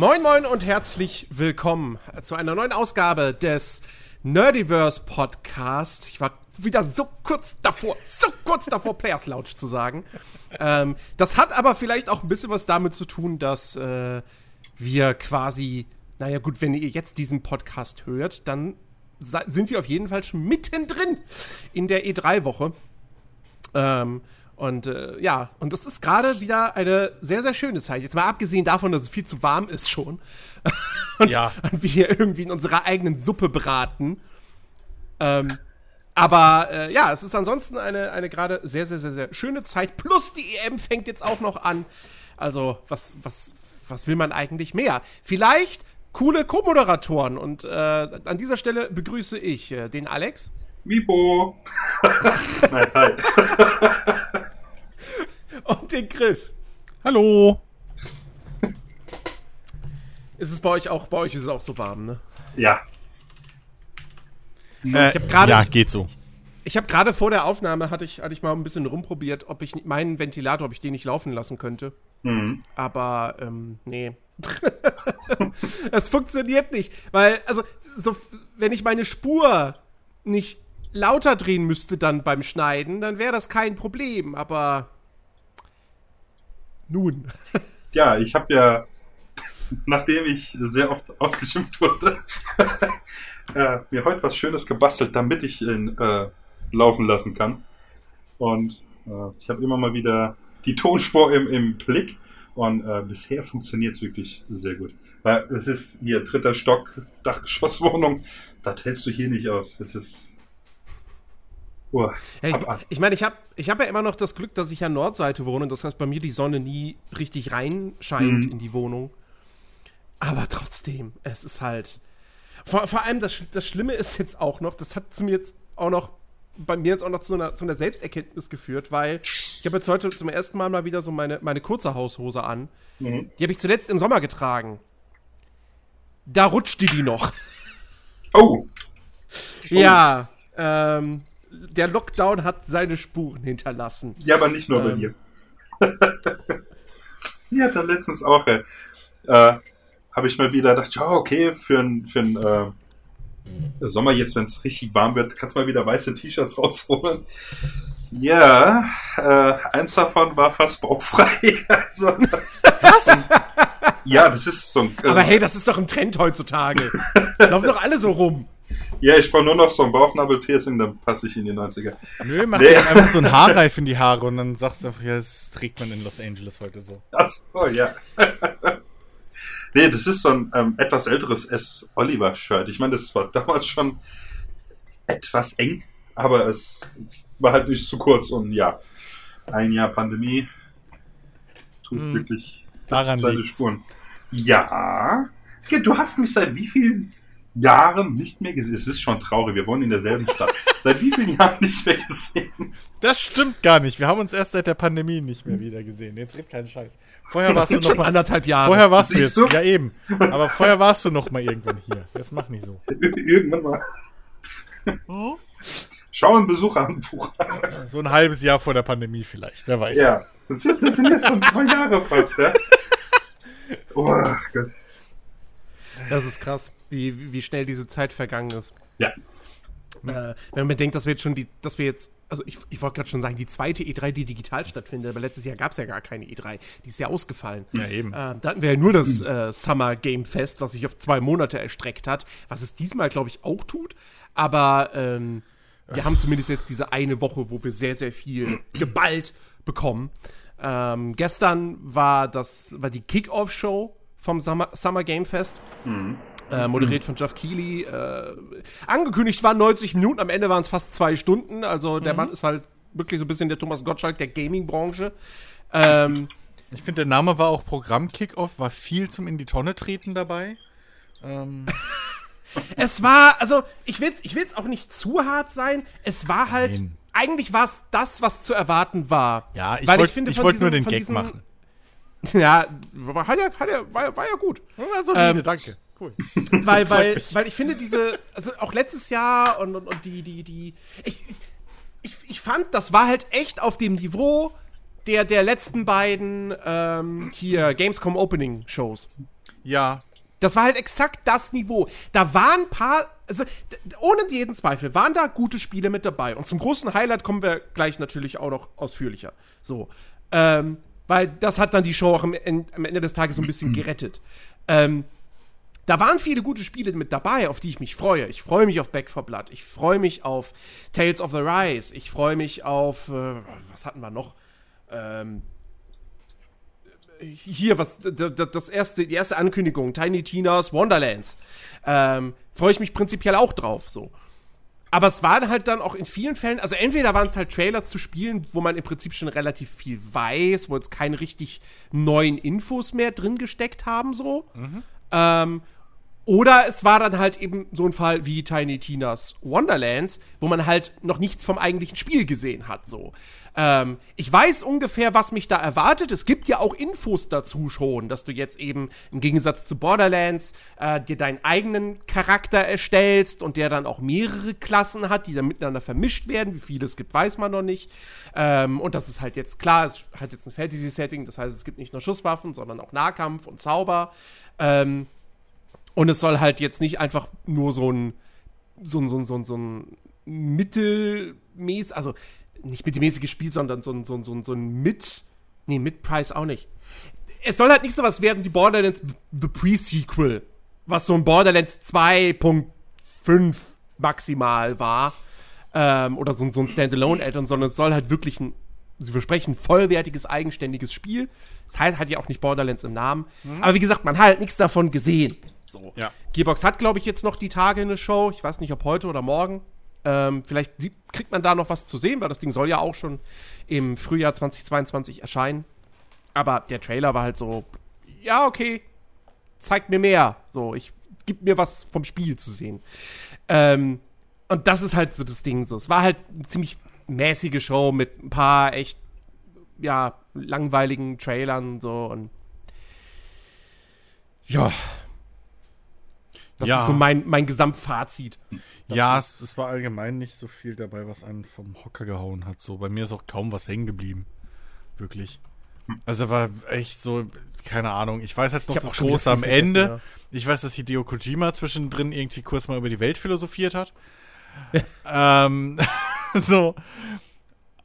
Moin Moin und herzlich willkommen zu einer neuen Ausgabe des Nerdiverse Podcast. Ich war wieder so kurz davor, so kurz davor, Players Lounge zu sagen. Ähm, das hat aber vielleicht auch ein bisschen was damit zu tun, dass äh, wir quasi, naja gut, wenn ihr jetzt diesen Podcast hört, dann sind wir auf jeden Fall schon mittendrin in der E3-Woche. Ähm, und äh, ja, und das ist gerade wieder eine sehr, sehr schöne Zeit. Jetzt mal abgesehen davon, dass es viel zu warm ist schon. und, ja. und wir hier irgendwie in unserer eigenen Suppe braten. Ähm, aber äh, ja, es ist ansonsten eine, eine gerade sehr, sehr, sehr, sehr schöne Zeit. Plus die EM fängt jetzt auch noch an. Also, was, was, was will man eigentlich mehr? Vielleicht coole Co-Moderatoren. Und äh, an dieser Stelle begrüße ich äh, den Alex. Mipo. Nein, hi. Und den Chris. Hallo. Ist es bei euch auch, bei euch ist es auch so warm, ne? Ja. Äh, ich grade, ja, geht so. Ich habe gerade vor der Aufnahme hatte ich, hatte ich mal ein bisschen rumprobiert, ob ich meinen Ventilator, ob ich den nicht laufen lassen könnte. Mhm. Aber ähm, nee. es funktioniert nicht, weil also so, wenn ich meine Spur nicht lauter drehen müsste dann beim Schneiden, dann wäre das kein Problem, aber nun. ja, ich habe ja, nachdem ich sehr oft ausgeschimpft wurde, äh, mir heute was Schönes gebastelt, damit ich ihn äh, laufen lassen kann. Und äh, ich habe immer mal wieder die Tonspur im, im Blick und äh, bisher funktioniert es wirklich sehr gut. Weil es ist hier dritter Stock, Dachgeschosswohnung, das hältst du hier nicht aus. Das ist Oh, ja, ich meine, ich habe ich hab ja immer noch das Glück, dass ich an Nordseite wohne. Das heißt, bei mir die Sonne nie richtig reinscheint mhm. in die Wohnung. Aber trotzdem, es ist halt. Vor, vor allem, das, das Schlimme ist jetzt auch noch, das hat zu mir jetzt auch noch, bei mir jetzt auch noch zu einer, zu einer Selbsterkenntnis geführt, weil ich habe jetzt heute zum ersten Mal mal wieder so meine, meine kurze Haushose an. Mhm. Die habe ich zuletzt im Sommer getragen. Da rutscht die die noch. Oh. Ja, ähm, der Lockdown hat seine Spuren hinterlassen. Ja, aber nicht nur ähm. bei dir. ja, da letztens auch, äh, äh habe ich mal wieder gedacht, ja, okay, für ein, für ein äh, Sommer jetzt, wenn es richtig warm wird, kannst du mal wieder weiße T-Shirts rausholen. Ja, äh, eins davon war fast bauchfrei. also, Was? ja, das ist so ein. Äh, Aber hey, das ist doch ein Trend heutzutage. Laufen doch alle so rum. Ja, ich brauche nur noch so ein Bauchnabelpiercing, dann passe ich in die 90er. Nö, mach nee. einfach so ein Haarreif in die Haare und dann sagst du einfach, ja, das trägt man in Los Angeles heute so. Ach so, ja. nee, das ist so ein ähm, etwas älteres S-Oliver-Shirt. Ich meine, das war damals schon etwas eng, aber es war halt nicht zu kurz und ja, ein Jahr Pandemie tut hm, wirklich daran seine Spuren. Ja, du hast mich seit wie vielen Jahren nicht mehr gesehen. Es ist schon traurig, wir wohnen in derselben Stadt. seit wie vielen Jahren nicht mehr gesehen? Das stimmt gar nicht. Wir haben uns erst seit der Pandemie nicht mehr wieder gesehen. Jetzt red keinen Scheiß. Vorher warst du noch schon mal anderthalb Jahre. Vorher warst Siehst du jetzt. Du? Ja eben. Aber vorher warst du noch mal irgendwann hier. Jetzt mach nicht so. irgendwann mal. Hm? Schau ein Besuch an. So ein halbes Jahr vor der Pandemie vielleicht. Wer weiß. Ja. Das, ist, das sind jetzt schon zwei Jahre fast, ja. Oh Gott. Das ist krass, wie, wie schnell diese Zeit vergangen ist. Ja. Äh, wenn man bedenkt, dass wir jetzt schon die, dass wir jetzt, also ich, ich wollte gerade schon sagen, die zweite E3, die digital stattfindet, aber letztes Jahr gab es ja gar keine E3. Die ist ja ausgefallen. Ja, eben. Äh, da hatten wir ja nur das äh, Summer Game Fest, was sich auf zwei Monate erstreckt hat, was es diesmal, glaube ich, auch tut. Aber ähm, wir haben zumindest jetzt diese eine Woche, wo wir sehr, sehr viel geballt bekommen. Ähm, gestern war das, war die Kickoff-Show vom Summer, Summer Game Fest. Mhm. Äh, moderiert von Jeff Keighley. Äh, angekündigt waren 90 Minuten, am Ende waren es fast zwei Stunden. Also der mhm. Mann ist halt wirklich so ein bisschen der Thomas Gottschalk der Gaming-Branche. Ähm, ich finde, der Name war auch Programm-Kickoff, war viel zum In die Tonne treten dabei. Ähm. es war, also ich will es ich will's auch nicht zu hart sein. Es war halt, Nein. eigentlich war es das, was zu erwarten war. Ja, ich wollte wollt nur den Gag diesen, machen. Ja, war, hat ja, hat ja, war, war ja gut. War solide, ähm, danke. Cool. Weil, weil, weil ich finde diese, also auch letztes Jahr und, und, und die, die, die, ich, ich, ich fand, das war halt echt auf dem Niveau der, der letzten beiden ähm, hier Gamescom Opening Shows. Ja. Das war halt exakt das Niveau. Da waren ein paar, also ohne jeden Zweifel, waren da gute Spiele mit dabei. Und zum großen Highlight kommen wir gleich natürlich auch noch ausführlicher. So. Ähm, weil das hat dann die Show auch am, am Ende des Tages so ein bisschen gerettet. Ähm, da waren viele gute Spiele mit dabei, auf die ich mich freue. Ich freue mich auf Back for Blood. Ich freue mich auf Tales of the Rise. Ich freue mich auf. Äh, was hatten wir noch? Ähm, hier, was das erste, die erste Ankündigung, Tiny Tina's Wonderlands. Ähm, freue ich mich prinzipiell auch drauf. So. Aber es waren halt dann auch in vielen Fällen, also entweder waren es halt Trailer zu spielen, wo man im Prinzip schon relativ viel weiß, wo jetzt keine richtig neuen Infos mehr drin gesteckt haben, so. Mhm. Ähm, oder es war dann halt eben so ein Fall wie Tiny Tinas Wonderlands, wo man halt noch nichts vom eigentlichen Spiel gesehen hat, so. Ähm, ich weiß ungefähr, was mich da erwartet. Es gibt ja auch Infos dazu schon, dass du jetzt eben im Gegensatz zu Borderlands äh, dir deinen eigenen Charakter erstellst und der dann auch mehrere Klassen hat, die dann miteinander vermischt werden. Wie viele es gibt, weiß man noch nicht. Ähm, und das ist halt jetzt klar, es hat jetzt ein Fantasy-Setting, das heißt, es gibt nicht nur Schusswaffen, sondern auch Nahkampf und Zauber. Ähm, und es soll halt jetzt nicht einfach nur so ein, so ein, so ein, so ein, so ein mittelmäßig, also nicht mittelmäßiges Spiel, sondern so ein, so ein, so ein, so ein Mid, nee, Mid-Price auch nicht. Es soll halt nicht sowas werden wie Borderlands The Pre-Sequel, was so ein Borderlands 2.5 maximal war. Ähm, oder so, so ein Standalone-Add-on, sondern es soll halt wirklich ein, sie versprechen, vollwertiges, eigenständiges Spiel. Das heißt, hat ja auch nicht Borderlands im Namen. Mhm. Aber wie gesagt, man hat halt nichts davon gesehen. So. Ja. Gearbox hat, glaube ich, jetzt noch die Tage eine Show. Ich weiß nicht, ob heute oder morgen. Ähm, vielleicht kriegt man da noch was zu sehen, weil das Ding soll ja auch schon im Frühjahr 2022 erscheinen. Aber der Trailer war halt so, ja, okay, zeigt mir mehr. So, ich gib mir was vom Spiel zu sehen. Ähm, und das ist halt so das Ding so. Es war halt eine ziemlich mäßige Show mit ein paar echt, ja, langweiligen Trailern so und ja, das ja. ist so mein, mein Gesamtfazit. Ja, es, es, war allgemein nicht so viel dabei, was einen vom Hocker gehauen hat. So, bei mir ist auch kaum was hängen geblieben. Wirklich. Also war echt so, keine Ahnung. Ich weiß halt noch das Große am Ende. Ja. Ich weiß, dass Hideo Kojima zwischendrin irgendwie kurz mal über die Welt philosophiert hat. ähm, so.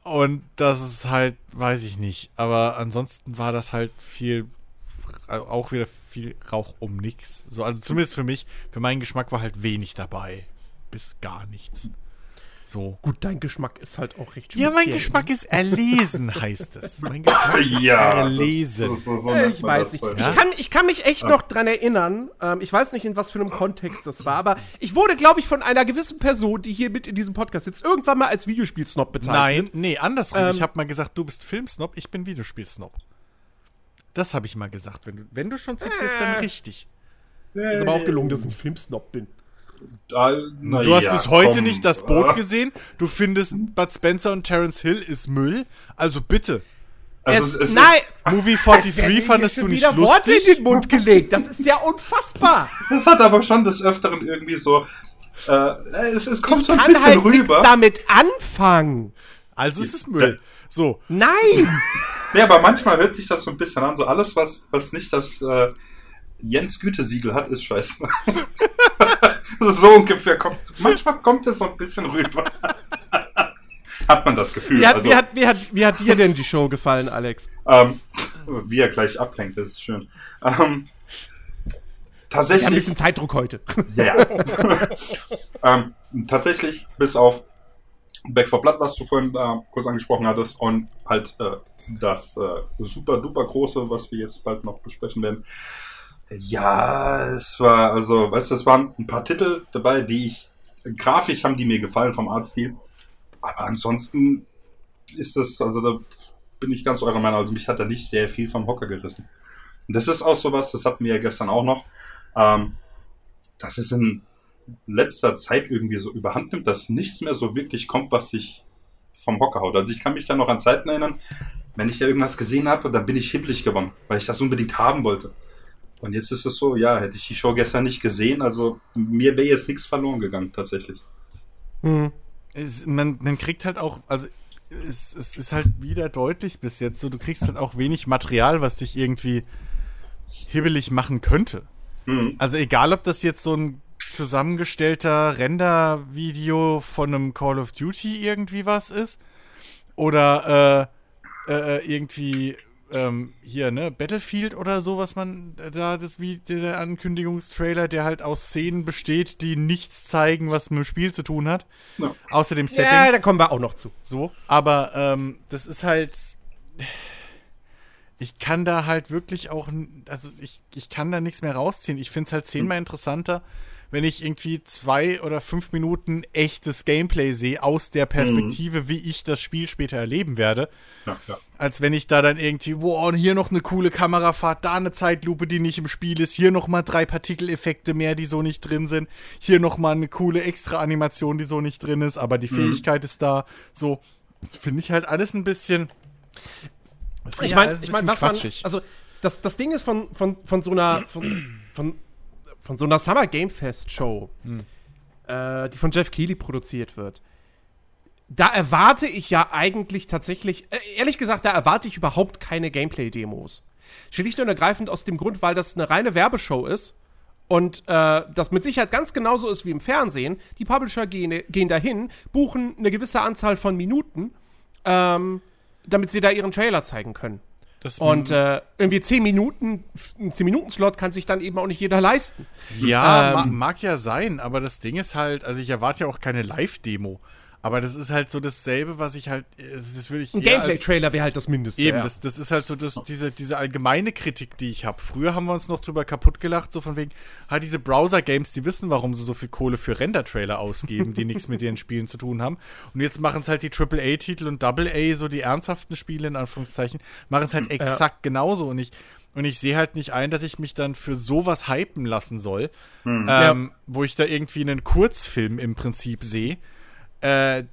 Und das ist halt, weiß ich nicht. Aber ansonsten war das halt viel, auch wieder viel Rauch um nichts. So, also zumindest für mich, für meinen Geschmack war halt wenig dabei. Bis gar nichts. So. Gut, dein Geschmack ist halt auch recht Ja, mein Geschmack ist erlesen, heißt es. Mein Geschmack ist ja, erlesen. Das, so, so ich weiß nicht. Ich, kann, ich kann mich echt ja. noch dran erinnern. Ähm, ich weiß nicht, in was für einem Kontext das war, aber ich wurde, glaube ich, von einer gewissen Person, die hier mit in diesem Podcast sitzt, irgendwann mal als Videospielsnob bezeichnet. Nein, nee, andersrum. Ähm, ich habe mal gesagt, du bist Filmsnob, ich bin Videospielsnob. Das habe ich mal gesagt. Wenn du, wenn du schon zitierst, dann äh. richtig. Ist aber auch gelungen, dass ich ein Filmsnob bin. Da, du hast ja, bis heute komm. nicht das Boot gesehen. Du findest Bud Spencer und Terence Hill ist Müll. Also bitte. Also es, es nein, Movie 43 fandest du nicht wieder lustig? Worte in den Mund gelegt. Das ist ja unfassbar. Das hat aber schon des Öfteren irgendwie so. Äh, es, es kommt ich so ein bisschen rüber. Ich kann halt nichts damit anfangen. Also ist es Müll. So. Nein! nee, aber manchmal hört sich das so ein bisschen an. So alles, was, was nicht das äh, Jens Gütesiegel hat, ist scheiße. so ungefähr kommt. Manchmal kommt es so ein bisschen rüber. hat man das Gefühl. Wie hat, also, wie, hat, wie, hat, wie hat dir denn die Show gefallen, Alex? Ähm, wie er gleich ablenkt, das ist schön. Ähm, tatsächlich. Wir haben ein bisschen Zeitdruck heute. Ja, ja. ähm, tatsächlich, bis auf Back for Blood, was du vorhin äh, kurz angesprochen hattest, und halt äh, das äh, super duper große, was wir jetzt bald noch besprechen werden. Ja, es war, also, weißt du, es waren ein paar Titel dabei, die ich, grafisch haben die mir gefallen vom Artstil. Aber ansonsten ist das, also da bin ich ganz eurer Meinung, also mich hat da nicht sehr viel vom Hocker gerissen. Und das ist auch sowas, das hatten wir ja gestern auch noch, ähm, das ist ein letzter Zeit irgendwie so überhand nimmt, dass nichts mehr so wirklich kommt, was sich vom Hocker haut. Also ich kann mich da noch an Zeiten erinnern, wenn ich da irgendwas gesehen habe, dann bin ich hibbelig geworden, weil ich das unbedingt haben wollte. Und jetzt ist es so, ja, hätte ich die Show gestern nicht gesehen, also mir wäre jetzt nichts verloren gegangen, tatsächlich. Hm. Es, man, man kriegt halt auch, also es, es ist halt wieder deutlich bis jetzt so, du kriegst halt auch wenig Material, was dich irgendwie hibbelig machen könnte. Mhm. Also egal, ob das jetzt so ein zusammengestellter Render-Video von einem Call of Duty irgendwie was ist oder äh, äh, äh irgendwie ähm, hier, ne, Battlefield oder so, was man da, das wie der Ankündigungstrailer, der halt aus Szenen besteht, die nichts zeigen, was mit dem Spiel zu tun hat. Ja. Außer dem Setting. Ja, da kommen wir auch noch zu. So, aber ähm, das ist halt. Ich kann da halt wirklich auch, also ich, ich kann da nichts mehr rausziehen. Ich finde es halt zehnmal interessanter, wenn ich irgendwie zwei oder fünf Minuten echtes Gameplay sehe aus der Perspektive, mhm. wie ich das Spiel später erleben werde. Ja, ja. Als wenn ich da dann irgendwie, boah, und hier noch eine coole Kamerafahrt, da eine Zeitlupe, die nicht im Spiel ist, hier noch mal drei Partikeleffekte mehr, die so nicht drin sind, hier noch mal eine coole Extra-Animation, die so nicht drin ist, aber die mhm. Fähigkeit ist da. So, das finde ich halt alles ein bisschen. Ich meine, ich meine, was man, also das, das Ding ist von, von, von so einer, von, von von so einer Summer Game Fest Show, hm. äh, die von Jeff Keighley produziert wird. Da erwarte ich ja eigentlich tatsächlich, äh, ehrlich gesagt, da erwarte ich überhaupt keine Gameplay-Demos. Schlicht und ergreifend aus dem Grund, weil das eine reine Werbeshow ist und äh, das mit Sicherheit ganz genauso ist wie im Fernsehen. Die Publisher gehen, gehen dahin, buchen eine gewisse Anzahl von Minuten, ähm, damit sie da ihren Trailer zeigen können. Das und äh, irgendwie 10 Minuten, ein 10-Minuten-Slot kann sich dann eben auch nicht jeder leisten. Ja, ähm, mag ja sein, aber das Ding ist halt, also ich erwarte ja auch keine Live-Demo. Aber das ist halt so dasselbe, was ich halt. Das würde ich Ein Gameplay-Trailer wäre halt das Mindeste. Eben, ja. das, das ist halt so das, diese, diese allgemeine Kritik, die ich habe. Früher haben wir uns noch drüber kaputt gelacht, so von wegen, halt diese Browser-Games, die wissen, warum sie so viel Kohle für Render-Trailer ausgeben, die nichts mit ihren Spielen zu tun haben. Und jetzt machen es halt die AAA-Titel und AA, so die ernsthaften Spiele in Anführungszeichen, machen es halt exakt ja. genauso. Und ich. Und ich sehe halt nicht ein, dass ich mich dann für sowas hypen lassen soll, hm. ähm, ja. wo ich da irgendwie einen Kurzfilm im Prinzip sehe, äh,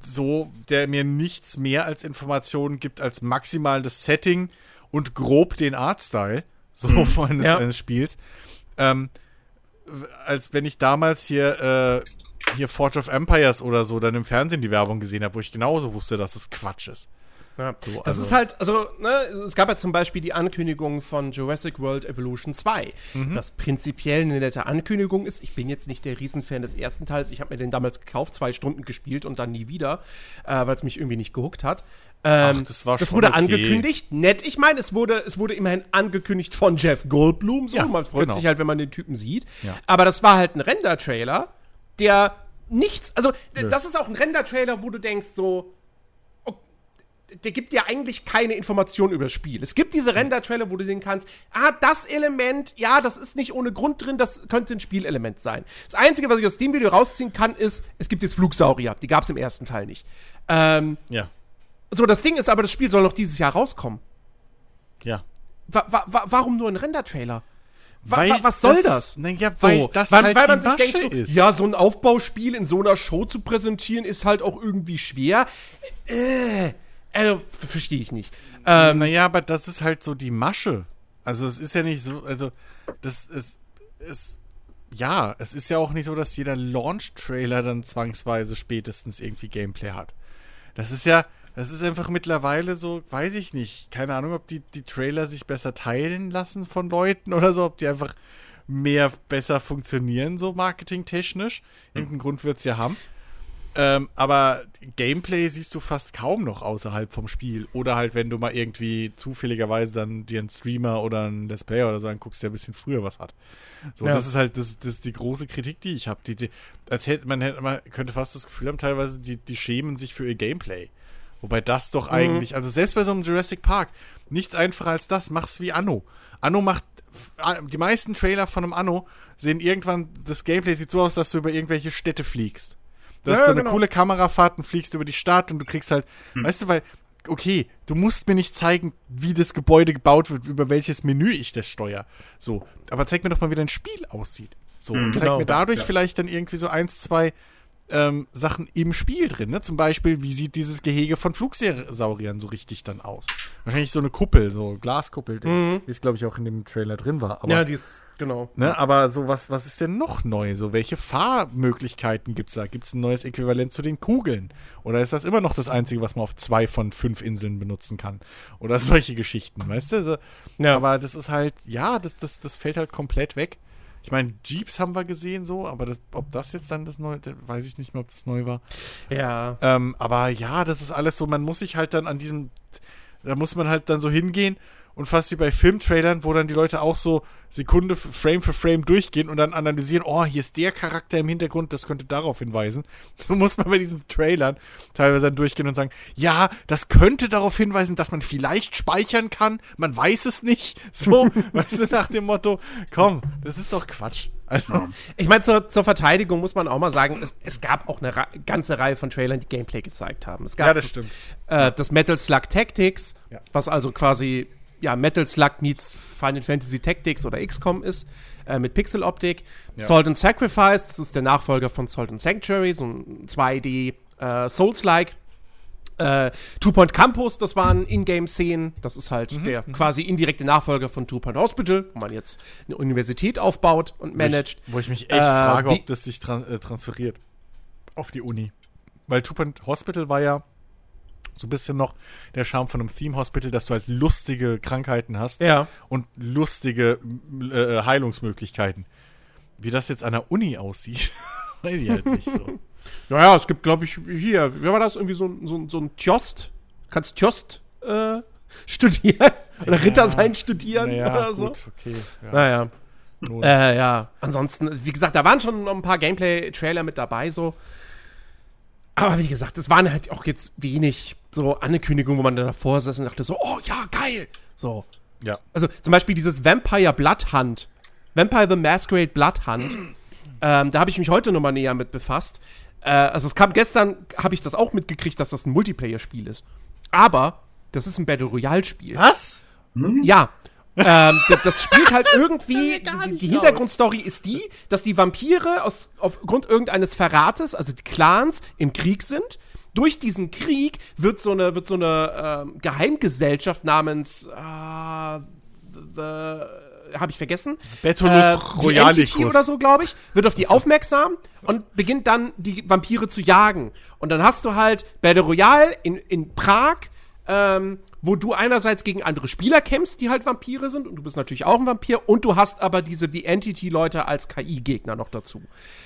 so, der mir nichts mehr als Informationen gibt als maximal das Setting und grob den Artstyle so mhm. eines, ja. eines Spiels. Ähm, als wenn ich damals hier äh, hier Forge of Empires oder so dann im Fernsehen die Werbung gesehen habe, wo ich genauso wusste, dass es Quatsch ist. Ja, so, das also. ist halt, also, ne, es gab ja zum Beispiel die Ankündigung von Jurassic World Evolution 2, mhm. das prinzipiell eine nette Ankündigung ist. Ich bin jetzt nicht der Riesenfan des ersten Teils. Ich habe mir den damals gekauft, zwei Stunden gespielt und dann nie wieder, äh, weil es mich irgendwie nicht gehuckt hat. Ähm, Ach, das war das wurde okay. angekündigt, nett. Ich meine, es wurde, es wurde immerhin angekündigt von Jeff Goldblum. So, ja, man freut genau. sich halt, wenn man den Typen sieht. Ja. Aber das war halt ein Render-Trailer, der nichts, also Nö. das ist auch ein Render-Trailer, wo du denkst so, der gibt dir eigentlich keine Information über das Spiel. Es gibt diese Render-Trailer, wo du sehen kannst, ah, das Element, ja, das ist nicht ohne Grund drin, das könnte ein Spielelement sein. Das Einzige, was ich aus dem Video rausziehen kann, ist, es gibt jetzt Flugsaurier. Die gab es im ersten Teil nicht. Ähm, ja. So, das Ding ist aber, das Spiel soll noch dieses Jahr rauskommen. Ja. Wa wa wa warum nur ein Render-Trailer? Weil was soll das? das? Na ja, weil so, das weil, halt weil man sich denkt, so, ist. ja, so ein Aufbauspiel in so einer Show zu präsentieren, ist halt auch irgendwie schwer. Äh, also, verstehe ich nicht. Ähm, naja, aber das ist halt so die Masche. Also, es ist ja nicht so, also, das ist, ist, ja, es ist ja auch nicht so, dass jeder Launch-Trailer dann zwangsweise spätestens irgendwie Gameplay hat. Das ist ja, das ist einfach mittlerweile so, weiß ich nicht. Keine Ahnung, ob die, die Trailer sich besser teilen lassen von Leuten oder so, ob die einfach mehr besser funktionieren, so marketingtechnisch. Irgendeinen Grund wird es ja haben. Ähm, aber Gameplay siehst du fast kaum noch außerhalb vom Spiel. Oder halt, wenn du mal irgendwie zufälligerweise dann dir einen Streamer oder einen Let's Player oder so anguckst, der ein bisschen früher was hat. So, ja. das ist halt das, das die große Kritik, die ich habe. Die, die, als hätte man, hätte, man könnte fast das Gefühl haben, teilweise, die, die schämen sich für ihr Gameplay. Wobei das doch mhm. eigentlich, also selbst bei so einem Jurassic Park, nichts einfacher als das, mach's wie Anno. Anno macht, die meisten Trailer von einem Anno sehen irgendwann, das Gameplay sieht so aus, dass du über irgendwelche Städte fliegst. Du hast so eine genau. coole Kamerafahrt und fliegst über die Stadt und du kriegst halt, hm. weißt du, weil, okay, du musst mir nicht zeigen, wie das Gebäude gebaut wird, über welches Menü ich das steuere. So, aber zeig mir doch mal, wie dein Spiel aussieht. So, hm, und zeig genau, mir dadurch ja. vielleicht dann irgendwie so eins, zwei ähm, Sachen im Spiel drin. Ne? Zum Beispiel, wie sieht dieses Gehege von Flugsauriern so richtig dann aus? Wahrscheinlich so eine Kuppel, so Glaskuppel, mhm. wie es, glaube ich, auch in dem Trailer drin war. Aber, ja, die ist, genau. Ne, aber so was, was ist denn noch neu? So, welche Fahrmöglichkeiten gibt es da? Gibt es ein neues Äquivalent zu den Kugeln? Oder ist das immer noch das Einzige, was man auf zwei von fünf Inseln benutzen kann? Oder solche Geschichten, weißt du? Also, ja. Aber das ist halt, ja, das, das, das fällt halt komplett weg. Ich meine, Jeeps haben wir gesehen so, aber das, ob das jetzt dann das neue, weiß ich nicht mehr, ob das neu war. Ja. Ähm, aber ja, das ist alles so, man muss sich halt dann an diesem, da muss man halt dann so hingehen und fast wie bei Filmtrailern, wo dann die Leute auch so Sekunde Frame für Frame durchgehen und dann analysieren, oh, hier ist der Charakter im Hintergrund, das könnte darauf hinweisen. So muss man bei diesen Trailern teilweise dann durchgehen und sagen, ja, das könnte darauf hinweisen, dass man vielleicht speichern kann, man weiß es nicht. So, weißt du, nach dem Motto, komm, das ist doch Quatsch. Also. Ich meine, zur, zur, Verteidigung muss man auch mal sagen, es, es gab auch eine ganze Reihe von Trailern, die Gameplay gezeigt haben. Es gab ja, das, stimmt. Äh, das Metal Slug Tactics, ja. was also quasi ja, Metal Slug meets Final Fantasy Tactics oder XCOM ist, äh, mit Pixeloptik. Ja. Salt and Sacrifice, das ist der Nachfolger von Salt and Sanctuary, so ein 2D äh, Souls-like. Äh, Two Point Campus, das waren Ingame-Szenen. Das ist halt mhm, der mhm. quasi indirekte Nachfolger von Two Point Hospital, wo man jetzt eine Universität aufbaut und managt. Wo ich, mich echt äh, frage, ob das sich tran äh, transferiert auf die Uni. Weil Two Point Hospital war ja so ein bisschen noch der Charme von einem Theme Hospital, dass du halt lustige Krankheiten hast ja. und lustige äh, Heilungsmöglichkeiten. Wie das jetzt an der Uni aussieht, weiß ich halt nicht so. Naja, es gibt, glaube ich, hier, wer war das? Irgendwie so, so, so ein Tjost. Kannst Tjost äh, studieren? Oder ja, Ritter sein studieren ja, oder so? Gut, okay. Ja. Naja. Äh, ja, ansonsten, wie gesagt, da waren schon noch ein paar Gameplay-Trailer mit dabei, so. Aber wie gesagt, es waren halt auch jetzt wenig so Ankündigungen, wo man dann davor saß und dachte so, oh ja, geil. So. Ja. Also zum Beispiel dieses Vampire Blood Hunt. Vampire the Masquerade Blood Hunt. ähm, da habe ich mich heute nochmal näher mit befasst. Äh, also es kam gestern, habe ich das auch mitgekriegt, dass das ein Multiplayer-Spiel ist. Aber das ist ein Battle Royale-Spiel. Was? Hm? Ja. Ähm, das, spielt halt irgendwie. Die, die Hintergrundstory ist die, dass die Vampire aus, aufgrund irgendeines Verrates, also die Clans, im Krieg sind durch diesen Krieg wird so eine, wird so eine äh, Geheimgesellschaft namens äh, habe ich vergessen. Betulus äh, Royalicus. oder so, glaube ich, wird auf die aufmerksam und beginnt dann die Vampire zu jagen. Und dann hast du halt Battle Royale in, in Prag, ähm, wo du einerseits gegen andere Spieler kämpfst, die halt Vampire sind, und du bist natürlich auch ein Vampir, und du hast aber diese die Entity-Leute als KI-Gegner noch dazu.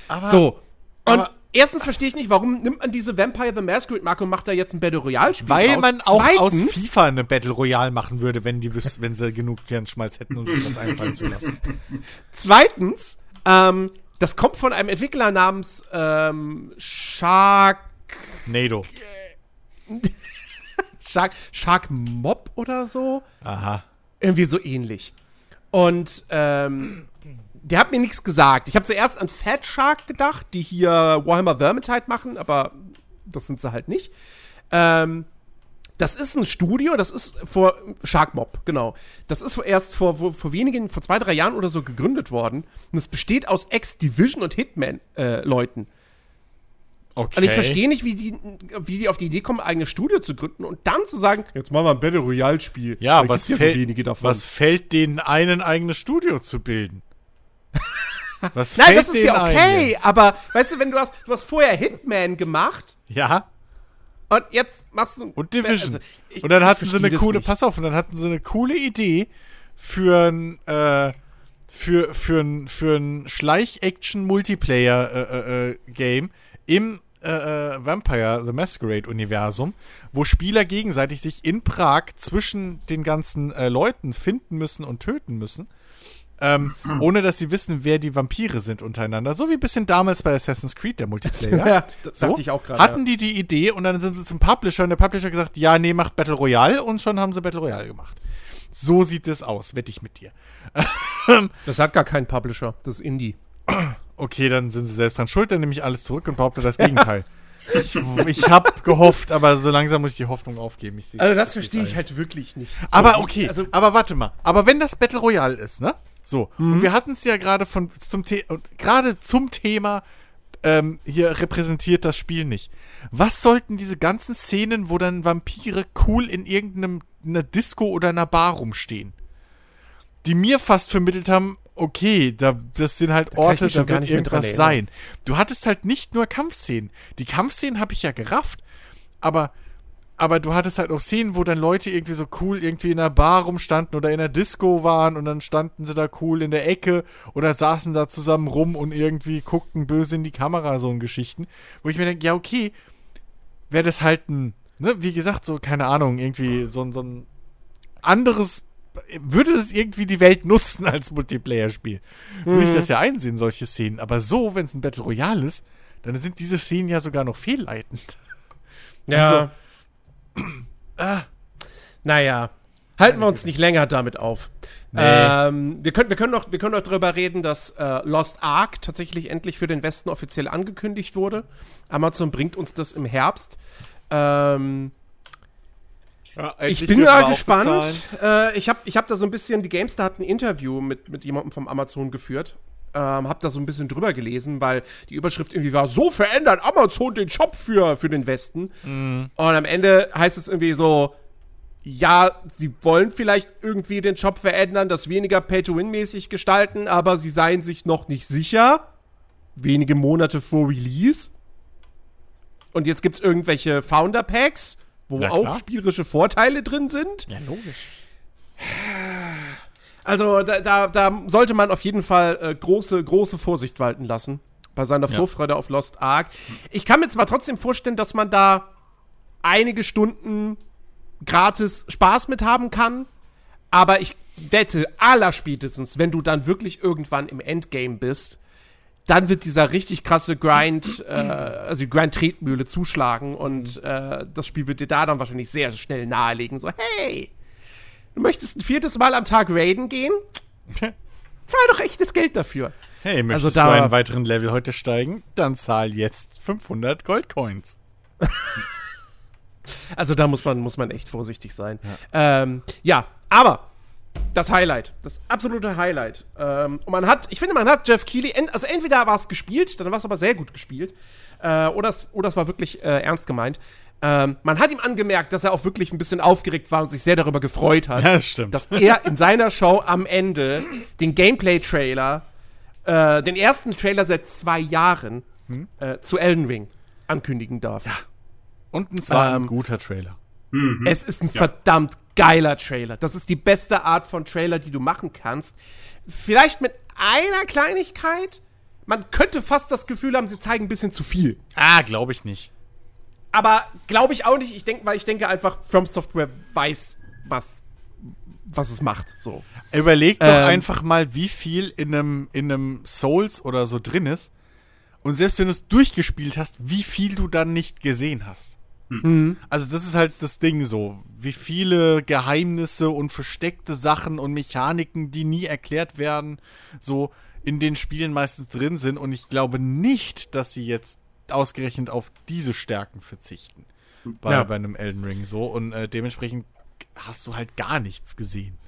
Aber, so. Und aber, erstens verstehe ich nicht, warum nimmt man diese Vampire the Masquerade Marke und macht da jetzt ein Battle Royale Spiel Weil raus? man auch Zweitens, aus FIFA eine Battle Royale machen würde, wenn die wenn sie genug Hirnschmalz hätten, um sich das einfallen zu lassen. Zweitens, ähm, das kommt von einem Entwickler namens ähm, Shark Nado. Shark Shark Mob oder so. Aha. Irgendwie so ähnlich. Und ähm, der hat mir nichts gesagt. Ich habe zuerst an Fat Shark gedacht, die hier Warhammer Vermintide machen, aber das sind sie halt nicht. Ähm, das ist ein Studio, das ist vor Shark Mob, genau. Das ist erst vor, vor, vor, wenigen, vor zwei, drei Jahren oder so gegründet worden. Und es besteht aus Ex-Division und Hitman-Leuten. Äh, okay. Und ich verstehe nicht, wie die, wie die auf die Idee kommen, ein eigenes Studio zu gründen und dann zu sagen, jetzt machen wir ein Battle Royale-Spiel. Ja, was, fäll so was fällt denen ein, ein eigenes Studio zu bilden? Was Nein, das ist ja okay, aber weißt du, wenn du hast, du hast vorher Hitman gemacht. Ja. Und jetzt machst du. Und Division. Also, ich, und dann hatten sie eine coole, nicht. pass auf, und dann hatten sie eine coole Idee für ein, äh, für, für ein, für ein Schleich-Action-Multiplayer-Game äh, äh, im äh, äh, Vampire The Masquerade Universum, wo Spieler gegenseitig sich in Prag zwischen den ganzen äh, Leuten finden müssen und töten müssen ähm, ohne dass sie wissen, wer die Vampire sind untereinander. So wie ein bisschen damals bei Assassin's Creed, der Multiplayer. ja, das so, dachte ich auch gerade. Hatten ja. die die Idee und dann sind sie zum Publisher und der Publisher hat gesagt, ja, nee, macht Battle Royale und schon haben sie Battle Royale gemacht. So sieht es aus, wette ich mit dir. das hat gar keinen Publisher, das ist Indie. Okay, dann sind sie selbst dran schuld, dann nehme ich alles zurück und behaupte das Gegenteil. Ich, ich habe gehofft, aber so langsam muss ich die Hoffnung aufgeben. also das verstehe ich halt wirklich nicht. Aber okay, also, aber warte mal. Aber wenn das Battle Royale ist, ne? So, mhm. und wir hatten es ja gerade von zum gerade zum Thema ähm, hier repräsentiert das Spiel nicht. Was sollten diese ganzen Szenen, wo dann Vampire cool in irgendeinem einer Disco oder einer Bar rumstehen. Die mir fast vermittelt haben, okay, da, das sind halt Orte, da wird irgendwas sein. Du hattest halt nicht nur Kampfszenen. Die Kampfszenen habe ich ja gerafft, aber aber du hattest halt auch Szenen, wo dann Leute irgendwie so cool irgendwie in einer Bar rumstanden oder in einer Disco waren und dann standen sie da cool in der Ecke oder saßen da zusammen rum und irgendwie guckten böse in die Kamera, so ein Geschichten. Wo ich mir denke, ja, okay, wäre das halt ein, ne, wie gesagt, so, keine Ahnung, irgendwie so, so ein anderes würde es irgendwie die Welt nutzen als Multiplayer-Spiel. Würde mhm. ich das ja einsehen, solche Szenen. Aber so, wenn es ein Battle Royale ist, dann sind diese Szenen ja sogar noch fehlleitend. Ja. Also, ah. Naja, halten wir uns nicht länger damit auf. Nee. Ähm, wir, können, wir, können noch, wir können noch darüber reden, dass äh, Lost Ark tatsächlich endlich für den Westen offiziell angekündigt wurde. Amazon bringt uns das im Herbst. Ähm, ja, ich bin mal gespannt. Äh, ich habe ich hab da so ein bisschen, die Gamestar hat ein Interview mit, mit jemandem vom Amazon geführt. Ähm, hab da so ein bisschen drüber gelesen, weil die Überschrift irgendwie war, so verändert Amazon den Shop für, für den Westen. Mhm. Und am Ende heißt es irgendwie so, ja, sie wollen vielleicht irgendwie den Shop verändern, das weniger Pay-to-Win-mäßig gestalten, aber sie seien sich noch nicht sicher. Wenige Monate vor Release. Und jetzt gibt's irgendwelche Founder-Packs, wo auch spielerische Vorteile drin sind. Ja, logisch. Also da, da, da sollte man auf jeden Fall äh, große, große Vorsicht walten lassen bei seiner ja. Vorfreude auf Lost Ark. Ich kann mir zwar trotzdem vorstellen, dass man da einige Stunden gratis Spaß mit haben kann, aber ich wette, allerspätestens, wenn du dann wirklich irgendwann im Endgame bist, dann wird dieser richtig krasse Grind, äh, also die Grind-Tretmühle zuschlagen und äh, das Spiel wird dir da dann wahrscheinlich sehr schnell nahelegen. So, hey, Du möchtest ein viertes Mal am Tag raiden gehen? zahl doch echtes Geld dafür. Hey, möchtest also da, du einen weiteren Level heute steigen? Dann zahl jetzt 500 Goldcoins. also da muss man, muss man echt vorsichtig sein. Ja, ähm, ja aber das Highlight, das absolute Highlight. Ähm, und man hat, ich finde, man hat Jeff Keighley, also entweder war es gespielt, dann war es aber sehr gut gespielt, äh, oder, es, oder es war wirklich äh, ernst gemeint. Ähm, man hat ihm angemerkt, dass er auch wirklich ein bisschen aufgeregt war und sich sehr darüber gefreut hat, ja, das dass er in seiner Show am Ende den Gameplay-Trailer, äh, den ersten Trailer seit zwei Jahren hm? äh, zu Elden Ring ankündigen darf. Ja. Und es war ähm, ein guter Trailer. Mhm. Es ist ein ja. verdammt geiler Trailer. Das ist die beste Art von Trailer, die du machen kannst. Vielleicht mit einer Kleinigkeit. Man könnte fast das Gefühl haben, sie zeigen ein bisschen zu viel. Ah, glaube ich nicht aber glaube ich auch nicht. Ich denke, weil ich denke einfach, From Software weiß, was, was es macht. So. Überleg doch ähm, einfach mal, wie viel in einem, in einem Souls oder so drin ist. Und selbst wenn du es durchgespielt hast, wie viel du dann nicht gesehen hast. Mhm. Also, das ist halt das Ding so. Wie viele Geheimnisse und versteckte Sachen und Mechaniken, die nie erklärt werden, so in den Spielen meistens drin sind. Und ich glaube nicht, dass sie jetzt ausgerechnet auf diese Stärken verzichten. Bei, ja. bei einem Elden Ring so. Und äh, dementsprechend hast du halt gar nichts gesehen.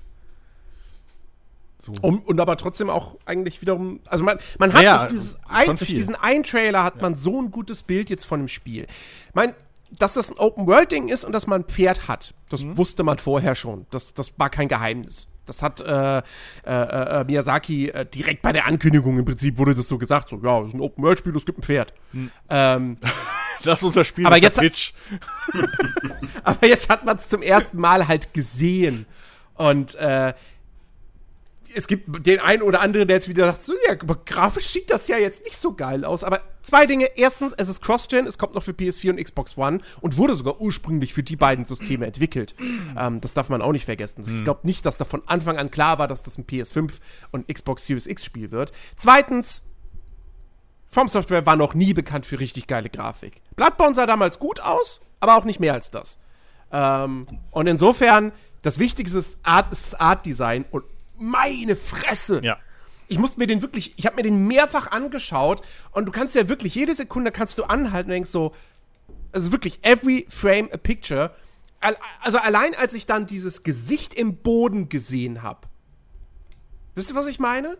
So. Um, und aber trotzdem auch eigentlich wiederum, also man, man hat ja, durch, dieses ein, durch diesen einen Trailer hat ja. man so ein gutes Bild jetzt von dem Spiel. Ich meine, dass das ein Open-World-Ding ist und dass man ein Pferd hat, das mhm. wusste man vorher schon. Das, das war kein Geheimnis. Das hat äh, äh, äh, Miyazaki äh, direkt bei der Ankündigung im Prinzip wurde das so gesagt, so, ja, es ist ein Open-World-Spiel, es gibt ein Pferd. Hm. Ähm, das ist unser Spiel aber jetzt, Pitch. aber jetzt hat man es zum ersten Mal halt gesehen. Und äh, es gibt den einen oder anderen, der jetzt wieder sagt, so, ja, aber grafisch sieht das ja jetzt nicht so geil aus. Aber zwei Dinge. Erstens, es ist Cross-Gen, es kommt noch für PS4 und Xbox One und wurde sogar ursprünglich für die beiden Systeme entwickelt. Ähm, das darf man auch nicht vergessen. Also ich glaube nicht, dass da von Anfang an klar war, dass das ein PS5 und Xbox Series X Spiel wird. Zweitens, From Software war noch nie bekannt für richtig geile Grafik. Bloodborne sah damals gut aus, aber auch nicht mehr als das. Ähm, und insofern, das Wichtigste ist Art, ist Art Design und meine Fresse. Ja. Ich musste mir den wirklich, ich habe mir den mehrfach angeschaut und du kannst ja wirklich, jede Sekunde kannst du anhalten und denkst so, also wirklich, every frame a picture. Also allein als ich dann dieses Gesicht im Boden gesehen habe. Wisst ihr, was ich meine?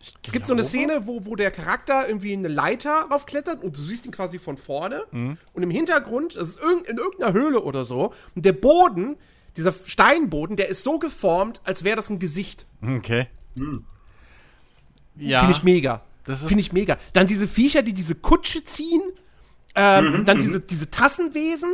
Ich es gibt so eine Szene, wo, wo der Charakter irgendwie eine Leiter raufklettert und du siehst ihn quasi von vorne. Mhm. Und im Hintergrund, es ist in irgendeiner Höhle oder so, und der Boden dieser Steinboden, der ist so geformt, als wäre das ein Gesicht. Okay. Ja. Finde ich mega. Das ist- Finde ich mega. Dann diese Viecher, die diese Kutsche ziehen. Ähm, Mhm, dann diese, diese Tassenwesen.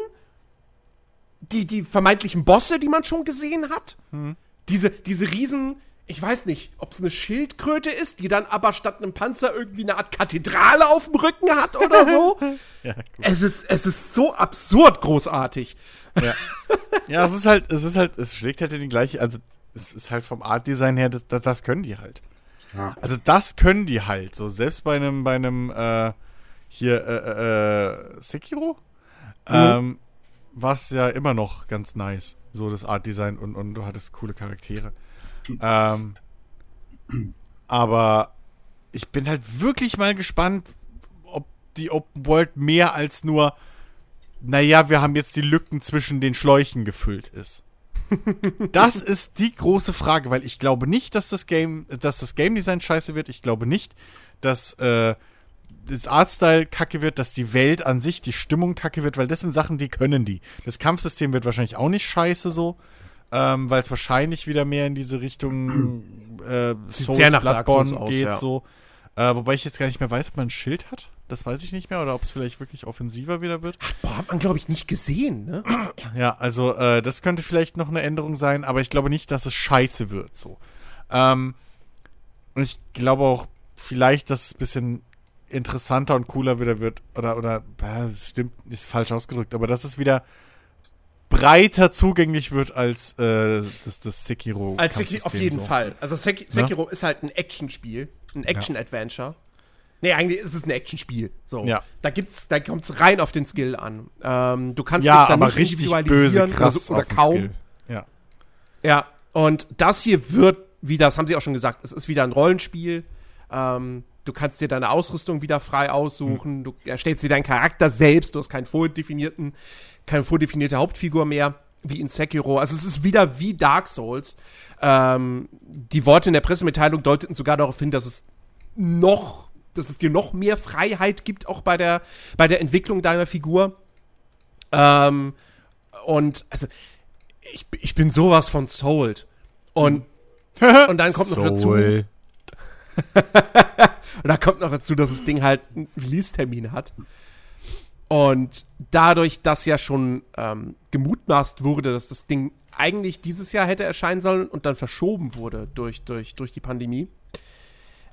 Die, die vermeintlichen Bosse, die man schon gesehen hat. Mhm. Diese, diese riesen, ich weiß nicht, ob es eine Schildkröte ist, die dann aber statt einem Panzer irgendwie eine Art Kathedrale auf dem Rücken hat oder so. Ja, gut. es, ist, es ist so absurd großartig. Ja. ja, es ist halt, es ist halt, es schlägt halt in die gleiche, also es ist halt vom Art-Design her, das, das, das können die halt. Ja. Also das können die halt. So, selbst bei einem, bei einem, äh, hier, äh, äh, äh, Sekiro, ähm, war es ja immer noch ganz nice. So das Art-Design und, und du hattest coole Charaktere. Ähm, aber ich bin halt wirklich mal gespannt, ob die Open World mehr als nur, naja, wir haben jetzt die Lücken zwischen den Schläuchen gefüllt ist. Das ist die große Frage, weil ich glaube nicht, dass das Game, dass das Game Design scheiße wird. Ich glaube nicht, dass äh, das Artstyle kacke wird, dass die Welt an sich, die Stimmung kacke wird, weil das sind Sachen, die können die. Das Kampfsystem wird wahrscheinlich auch nicht scheiße so, ähm, weil es wahrscheinlich wieder mehr in diese Richtung äh, Souls, sehr nach Dark Souls Bloodborne aus, geht ja. so. Äh, wobei ich jetzt gar nicht mehr weiß, ob man ein Schild hat. Das weiß ich nicht mehr. Oder ob es vielleicht wirklich offensiver wieder wird. Boah, hat man, glaube ich, nicht gesehen, ne? Ja, also äh, das könnte vielleicht noch eine Änderung sein, aber ich glaube nicht, dass es scheiße wird so. Ähm, und ich glaube auch vielleicht, dass es ein bisschen interessanter und cooler wieder wird. Oder, oder, äh, das stimmt, ist falsch ausgedrückt, aber dass es wieder breiter zugänglich wird als äh, das, das Sekiro. Als Sekiro, auf jeden so. Fall. Also Sek Sekiro ist halt ein Actionspiel, ein Action-Adventure. Nee, eigentlich ist es ein Actionspiel. So. Ja. Da gibt's, da kommt es rein auf den Skill an. Ähm, du kannst Ja, dich dann aber nicht richtig böse, krass oder, oder kaum. Ja. Ja, und das hier wird wieder, das haben sie auch schon gesagt, es ist wieder ein Rollenspiel. Ähm, du kannst dir deine Ausrüstung wieder frei aussuchen. Du erstellst dir deinen Charakter selbst. Du hast keinen vordefinierten, keine vordefinierte Hauptfigur mehr, wie in Sekiro. Also es ist wieder wie Dark Souls. Ähm, die Worte in der Pressemitteilung deuteten sogar darauf hin, dass es noch, dass es dir noch mehr Freiheit gibt, auch bei der, bei der Entwicklung deiner Figur. Ähm, und also ich, ich bin sowas von sold. Und, und dann kommt noch dazu. und da kommt noch dazu, dass das Ding halt einen Release-Termin hat. Und dadurch, dass ja schon ähm, gemutmaßt wurde, dass das Ding eigentlich dieses Jahr hätte erscheinen sollen und dann verschoben wurde durch, durch, durch die Pandemie.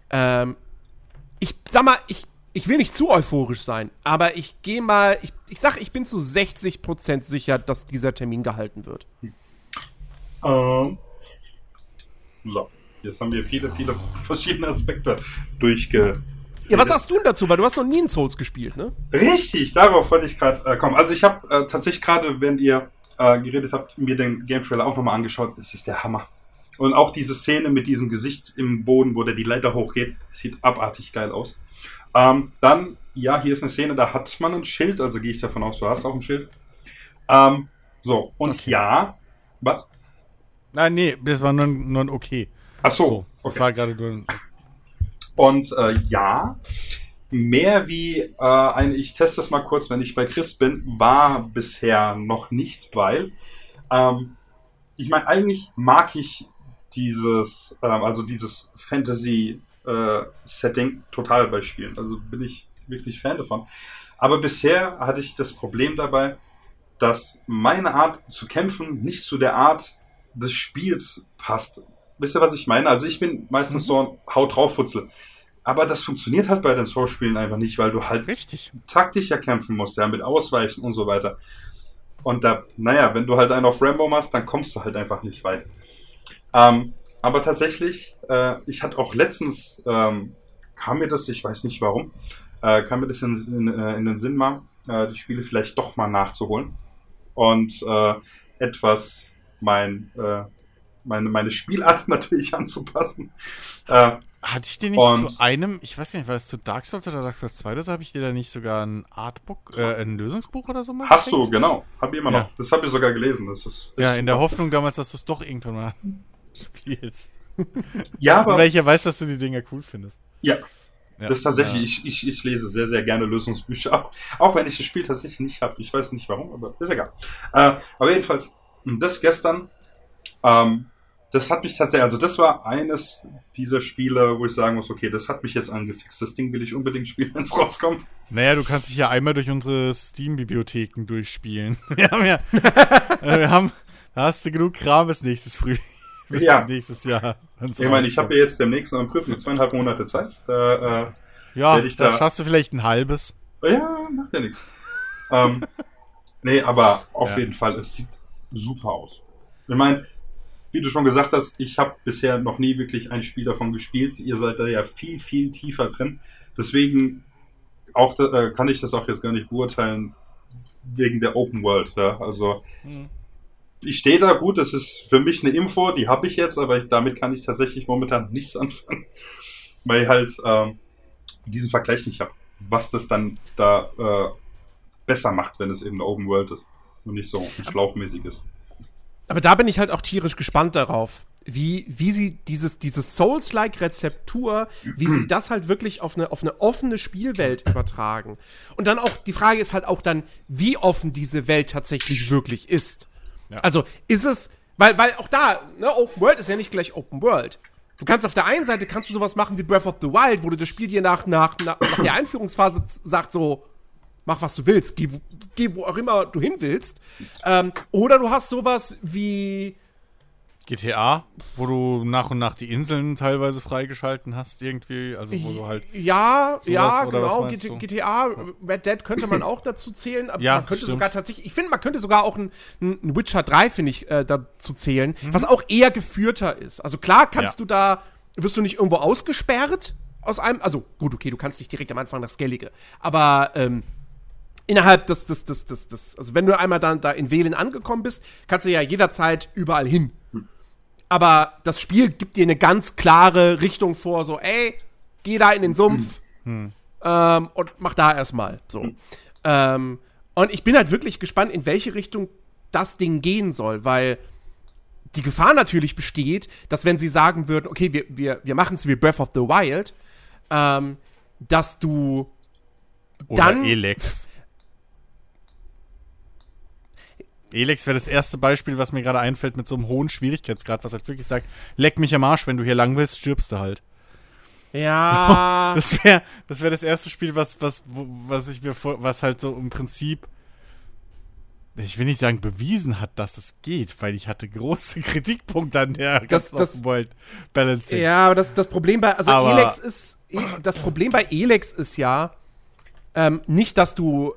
Ähm, ich sag mal, ich, ich will nicht zu euphorisch sein, aber ich gehe mal, ich, ich sag, ich bin zu 60% sicher, dass dieser Termin gehalten wird. Ähm, so, jetzt haben wir viele, viele verschiedene Aspekte durchge. Ja, was sagst du denn dazu? Weil du hast noch nie in Souls gespielt, ne? Richtig, darauf wollte ich gerade äh, kommen. Also ich habe äh, tatsächlich gerade, während ihr äh, geredet habt, mir den Game Trailer auch nochmal angeschaut. Es ist der Hammer. Und auch diese Szene mit diesem Gesicht im Boden, wo der die Leiter hochgeht, sieht abartig geil aus. Ähm, dann, ja, hier ist eine Szene, da hat man ein Schild, also gehe ich davon aus, du hast auch ein Schild. Ähm, so, und Okay. ja, was? Nein, nee, das war nur, nur ein Okay. Ach so, So, das okay. war gerade nur ein. Und äh, ja, mehr wie äh, ein, ich teste das mal kurz, wenn ich bei Chris bin, war bisher noch nicht, weil ähm, ich meine, eigentlich mag ich dieses, ähm, also dieses Fantasy-Setting total bei Spielen. Also bin ich wirklich Fan davon. Aber bisher hatte ich das Problem dabei, dass meine Art zu kämpfen nicht zu der Art des Spiels passt. Wisst ihr, was ich meine? Also ich bin meistens so ein Haut drauf Futzel. Aber das funktioniert halt bei den Soul-Spielen einfach nicht, weil du halt Richtig. taktischer kämpfen musst, ja, mit Ausweichen und so weiter. Und da, naja, wenn du halt einen auf Rambo machst, dann kommst du halt einfach nicht weit. Ähm, aber tatsächlich, äh, ich hatte auch letztens, ähm, kam mir das, ich weiß nicht warum, äh, kam mir das in, in, äh, in den Sinn mal, äh, die Spiele vielleicht doch mal nachzuholen und äh, etwas mein, äh, meine, meine Spielart natürlich anzupassen. Äh, Hatte ich dir nicht Und- zu einem, ich weiß nicht, war es zu Dark Souls oder Dark Souls 2 oder so, habe ich dir da nicht sogar ein Artbook, äh, ein Lösungsbuch oder so mal hast du, geschenkt? genau, hab ich immer noch. Ja. Das habe ich sogar gelesen. Das ist, Ja, ist in der. Hoffnung damals, dass du es doch irgendwann mal spielst. Ja, aber weil ich ja weiß, dass du die Dinger cool findest. Ja, Ja, das ist tatsächlich, ja. ich, ich, ich lese sehr, sehr gerne Lösungsbücher, auch, auch wenn ich das Spiel tatsächlich nicht habe. Ich weiß nicht warum, aber ist egal. Äh, aber jedenfalls, das gestern, ähm, das hat mich tatsächlich, also das war eines dieser Spiele, wo ich sagen muss, okay, das hat mich jetzt angefixt. Das Ding will ich unbedingt spielen, wenn es rauskommt. Naja, du kannst dich ja einmal durch unsere Steam-Bibliotheken durchspielen. Wir haben ja, äh, wir haben, da hast du genug Kram bis nächstes Früh, bis Ja. nächstes Jahr. Ich meine, ich habe ja jetzt demnächst noch einen Prüfung, zweieinhalb Monate Zeit. Da, äh, ja, werd ich da da- schaffst du vielleicht ein halbes. Ja, macht ja nichts. ähm, nee, aber auf Ja. jeden Fall, es sieht super aus. Ich meine, wie du schon gesagt hast, ich habe bisher noch nie wirklich ein Spiel davon gespielt. Ihr seid da ja viel, viel tiefer drin. Deswegen auch, äh, kann ich das auch jetzt gar nicht beurteilen wegen der Open World. Ja? Also ich stehe da gut, das ist für mich eine Info, die habe ich jetzt, aber ich, damit kann ich tatsächlich momentan nichts anfangen, weil ich halt ähm, diesen Vergleich nicht habe, was das dann da äh, besser macht, wenn es eben eine Open World ist und nicht so ein schlauchmäßig ist. Aber da bin ich halt auch tierisch gespannt darauf, wie, wie sie dieses, dieses Souls-like Rezeptur, wie sie das halt wirklich auf eine, auf eine offene Spielwelt übertragen. Und dann auch, die Frage ist halt auch dann, wie offen diese Welt tatsächlich wirklich ist. Ja. Also ist es, weil, weil auch da, ne, Open World ist ja nicht gleich Open World. Du kannst auf der einen Seite kannst du sowas machen wie Breath of the Wild, wo du das Spiel dir nach, nach, nach, nach der Einführungsphase sagt so, mach was du willst, geh, wo- geh wo auch immer du hin willst. Ähm, oder du hast sowas wie, GTA, wo du nach und nach die Inseln teilweise freigeschalten hast, irgendwie, also wo du halt. ja, ja, genau? GTA, Red Dead könnte man auch dazu zählen, aber Ja, man könnte stimmt. sogar tatsächlich, ich finde, man könnte sogar auch ein, ein Witcher 3, finde ich, äh, dazu zählen, Mhm. was auch eher geführter ist. Also klar kannst Ja. du da, wirst du nicht irgendwo ausgesperrt aus einem, also gut, okay, du kannst nicht direkt am Anfang das Skellige, aber ähm, innerhalb des, des, des, des, des, also wenn du einmal dann da in Wählen angekommen bist, kannst du ja jederzeit überall hin. Aber das Spiel gibt dir eine ganz klare Richtung vor, so, ey, geh da in den Sumpf ähm, und mach da erstmal. So. Ähm, und ich bin halt wirklich gespannt, in welche Richtung das Ding gehen soll, weil die Gefahr natürlich besteht, dass wenn sie sagen würden, okay, wir, wir, wir machen es wie Breath of the Wild, ähm, dass du Oder Dann- Elex. Elex wäre das erste Beispiel, was mir gerade einfällt, mit so einem hohen Schwierigkeitsgrad, was halt wirklich sagt, leck mich am Arsch, wenn du hier lang willst, stirbst du halt. ja, Das wäre das, wär das erste Spiel, was, was, was ich mir vor, was halt so im Prinzip, ich will nicht sagen bewiesen hat, dass es geht, weil ich hatte große Kritikpunkte an der Das- das- World Balancing. Ja, aber das, das Problem bei, also Aber- Elex ist, E- das Problem bei Elex ist ja ähm, nicht, dass du,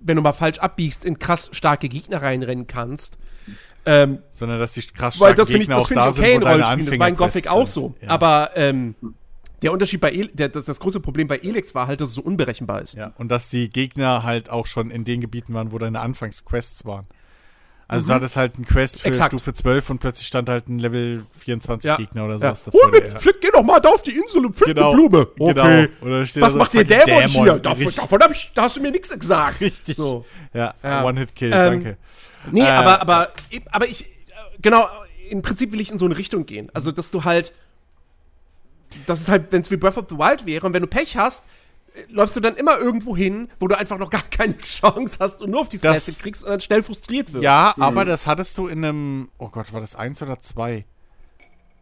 wenn du mal falsch abbiegst, in krass starke Gegner reinrennen kannst. Ähm, Sondern dass die krass weil starken das finde ich, Gegner das auch finde da ich okay sind, in wo deine Rollenspielen. Das war in Gothic auch so. Ja. Aber ähm, der Unterschied bei El der, das, das große Problem bei Elex war halt, dass es so unberechenbar ist. Ja, und dass die Gegner halt auch schon in den Gebieten waren, wo deine Anfangsquests waren. Also war das halt ein Quest für Mhm. Exakt. Stufe 12 und plötzlich stand halt ein Level 24 Ja. Gegner oder Ja. sowas Oh, davor. mit, der- Flick, geh doch mal da auf die Insel und pflück Genau, eine Blume. Okay. genau. Oder steht Was da so macht der fucking Dämon, Dämon? hier? Davon, davon hab ich, da hast du mir nichts gesagt. Richtig. So. Ja, Ja. One-Hit-Kill, Ähm, danke. Nee, Äh, aber, aber, aber ich, äh, genau, im Prinzip will ich in so eine Richtung gehen. Also, dass du halt, das ist halt, wenn es wie Breath of the Wild wäre und wenn du Pech hast, läufst du dann immer irgendwo hin, wo du einfach noch gar keine Chance hast und nur auf die Das- Fresse kriegst und dann schnell frustriert wirst. Ja, aber das hattest du in einem, oh Gott, war das eins oder zwei?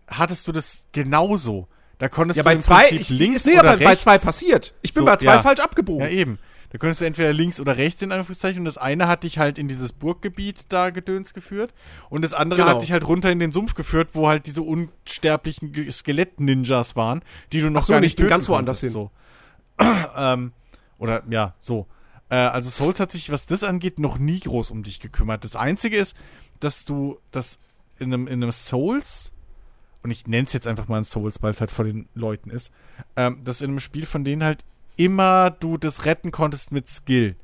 Hattest du das genauso? Da konntest Ja, du bei im zwei, Prinzip ich, links ist mir oder aber bei rechts. zwei passiert. Ich bin So, bei zwei ja. falsch abgebogen. Ja, eben. Da konntest du entweder links oder rechts in Anführungszeichen und das eine hat dich halt in dieses Burggebiet da gedöns geführt und das andere Genau. hat dich halt runter in den Sumpf geführt, wo halt diese unsterblichen Skelett-Ninjas waren, die du noch so, gar nee, nicht töten ganz woanders hin. So. ähm, oder ja, so. Äh, also Souls hat sich, was das angeht, noch nie groß um dich gekümmert. Das Einzige ist, dass du das in einem, in einem Souls und ich nenne es jetzt einfach mal ein Souls, weil es halt von den Leuten ist, ähm, dass in einem Spiel von denen halt immer du das retten konntest mit Skill.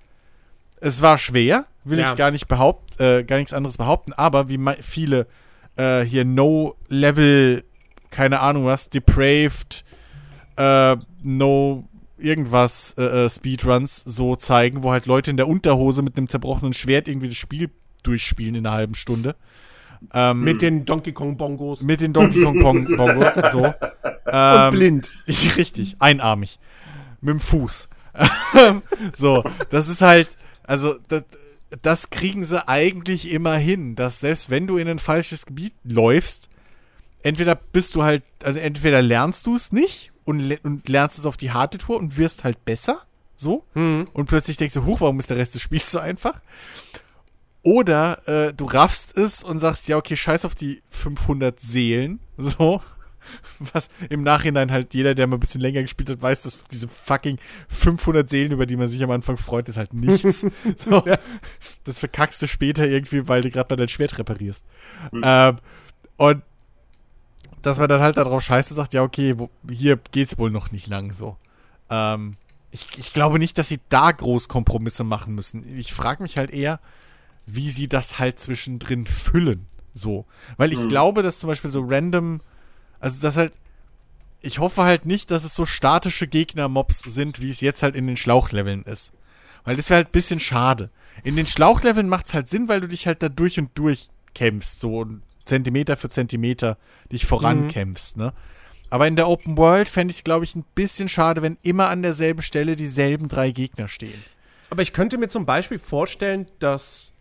Es war schwer, will Ja. ich gar nicht behaupten, äh, gar nichts anderes behaupten, aber wie viele äh, hier No-Level, keine Ahnung was, Depraved, äh, No irgendwas äh, äh, Speedruns so zeigen, wo halt Leute in der Unterhose mit einem zerbrochenen Schwert irgendwie das Spiel durchspielen in einer halben Stunde. Ähm, Mit den Donkey Kong Bongos. mit den Donkey Kong Pong Bongos, so. und Ähm, blind. ich, richtig, einarmig. Mit dem Fuß. so, das ist halt, also, das, das kriegen sie eigentlich immer hin, dass selbst wenn du in ein falsches Gebiet läufst, entweder bist du halt, also entweder lernst du es nicht und, und lernst es auf die harte Tour und wirst halt besser, so, Mhm. und plötzlich denkst du, huch, warum ist der Rest des Spiels so einfach? Oder äh, du raffst es und sagst, ja, okay, scheiß auf die 500 Seelen, so. Was im Nachhinein halt jeder, der mal ein bisschen länger gespielt hat, weiß, dass diese fucking 500 Seelen, über die man sich am Anfang freut, ist halt nichts. so. Das verkackst du später irgendwie, weil du gerade mal dein Schwert reparierst. Ähm, und dass man dann halt darauf scheiße sagt, ja, okay, hier geht's wohl noch nicht lang so. Ähm, ich, ich glaube nicht, dass sie da groß Kompromisse machen müssen. Ich frage mich halt eher, wie sie das halt zwischendrin füllen. So. Weil ich Mhm. glaube, dass zum Beispiel so random, also das halt, ich hoffe halt nicht, dass es so statische Gegner-Mobs sind, wie es jetzt halt in den Schlauchleveln ist. Weil das wäre halt ein bisschen schade. In den Schlauchleveln macht es halt Sinn, weil du dich halt da durch und durch kämpfst, so Zentimeter für Zentimeter dich vorankämpfst, ne? Aber in der Open World fände ich es, glaube ich, ein bisschen schade, wenn immer an derselben Stelle dieselben drei Gegner stehen. Aber ich könnte mir zum Beispiel vorstellen, dass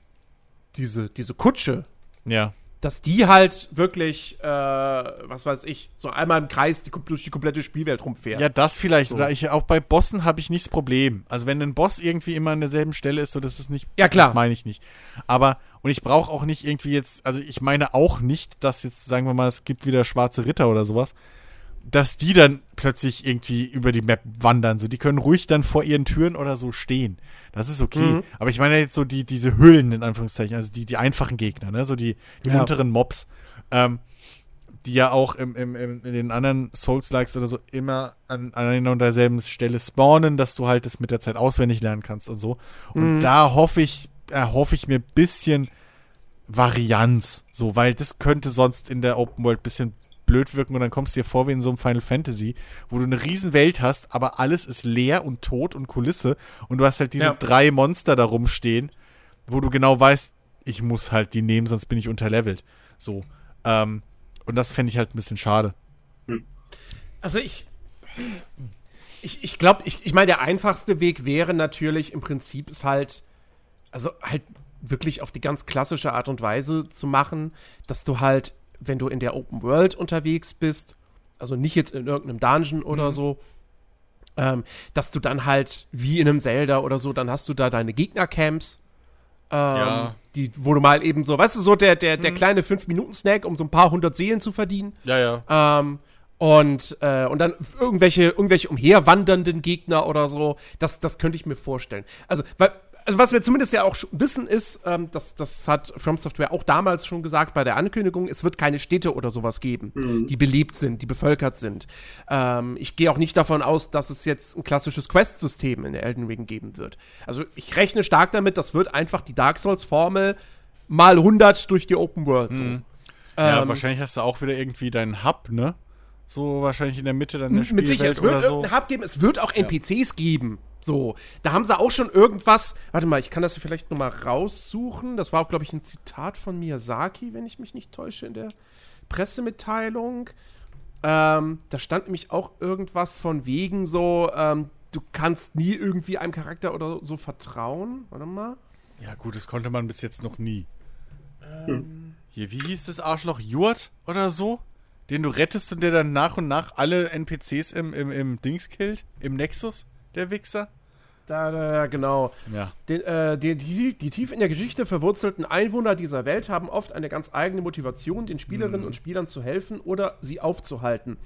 diese, diese Kutsche, Ja. dass die halt wirklich, äh, was weiß ich, so einmal im Kreis die, durch die komplette Spielwelt rumfährt. Ja, das vielleicht. So. Oder ich, auch bei Bossen habe ich nicht das Problem. Also wenn ein Boss irgendwie immer an derselben Stelle ist, so das ist nicht. Ja, klar. Das meine ich nicht. Aber, und ich brauche auch nicht irgendwie jetzt, also ich meine auch nicht, dass jetzt, sagen wir mal, es gibt wieder schwarze Ritter oder sowas, dass die dann plötzlich irgendwie über die Map wandern. So, die können ruhig dann vor ihren Türen oder so stehen. Das ist okay. Mhm. Aber ich meine jetzt so die, diese Hüllen, in Anführungszeichen, also die, die einfachen Gegner, ne? So die, die Ja. munteren Mobs. Ähm, die ja auch im, im, im, in den anderen Souls-Likes oder so immer an, an einer und derselben Stelle spawnen, dass du halt das mit der Zeit auswendig lernen kannst und so. Und Mhm. da hoffe ich, erhoffe ich mir ein bisschen Varianz, so, weil das könnte sonst in der Open World ein bisschen blöd wirken und dann kommst du dir vor wie in so einem Final Fantasy, wo du eine riesen Welt hast, aber alles ist leer und tot und Kulisse und du hast halt diese Ja. drei Monster da rumstehen, wo du genau weißt, ich muss halt die nehmen, sonst bin ich unterlevelt. So. Ähm, und das fände ich halt ein bisschen schade. Also ich. Ich, ich glaube, ich, ich meine, der einfachste Weg wäre natürlich im Prinzip es halt, also halt wirklich auf die ganz klassische Art und Weise zu machen, dass du halt, wenn du in der Open World unterwegs bist, also nicht jetzt in irgendeinem Dungeon oder so, ähm, dass du dann halt wie in einem Zelda oder so, dann hast du da deine Gegnercamps. Ähm, Ja. die, wo du mal eben so, weißt du, so der, der, der kleine 5-Minuten-Snack, um so ein paar hundert Seelen zu verdienen. Ja, ja. Ähm, und, äh, und dann irgendwelche, irgendwelche umherwandernden Gegner oder so, das, das könnte ich mir vorstellen. Also, weil, also was wir zumindest ja auch wissen ist, ähm, das, das hat From Software auch damals schon gesagt bei der Ankündigung, es wird keine Städte oder sowas geben, die belebt sind, die bevölkert sind. Ähm, ich gehe auch nicht davon aus, dass es jetzt ein klassisches Quest-System in Elden Ring geben wird. Also ich rechne stark damit, das wird einfach die Dark Souls-Formel mal 100 durch die Open World. So. ja, Ähm, wahrscheinlich hast du auch wieder irgendwie deinen Hub, ne? So wahrscheinlich in der Mitte dann der Mit Sicherheit, Spielwelt es wird oder so. irgendeinen Hub geben, es wird auch NPCs geben. So, da haben sie auch schon irgendwas. Warte mal, ich kann das vielleicht noch mal raussuchen. Das war auch, glaube ich, ein Zitat von Miyazaki, wenn ich mich nicht täusche, in der Pressemitteilung. Ähm, da stand nämlich auch irgendwas von wegen so, ähm, du kannst nie irgendwie einem Charakter oder so vertrauen. Warte mal. Ja, gut, das konnte man bis jetzt noch nie. Ähm. Hier, wie hieß das Arschloch? Jurt oder so? Den du rettest und der dann nach und nach alle NPCs im, im, im Dings killt? Im Nexus? Der Wichser? Da, da, genau. Ja. Den, äh, die, die, die tief in der Geschichte verwurzelten Einwohner dieser Welt haben oft eine ganz eigene Motivation, den Spielerinnen und Spielern zu helfen oder sie aufzuhalten.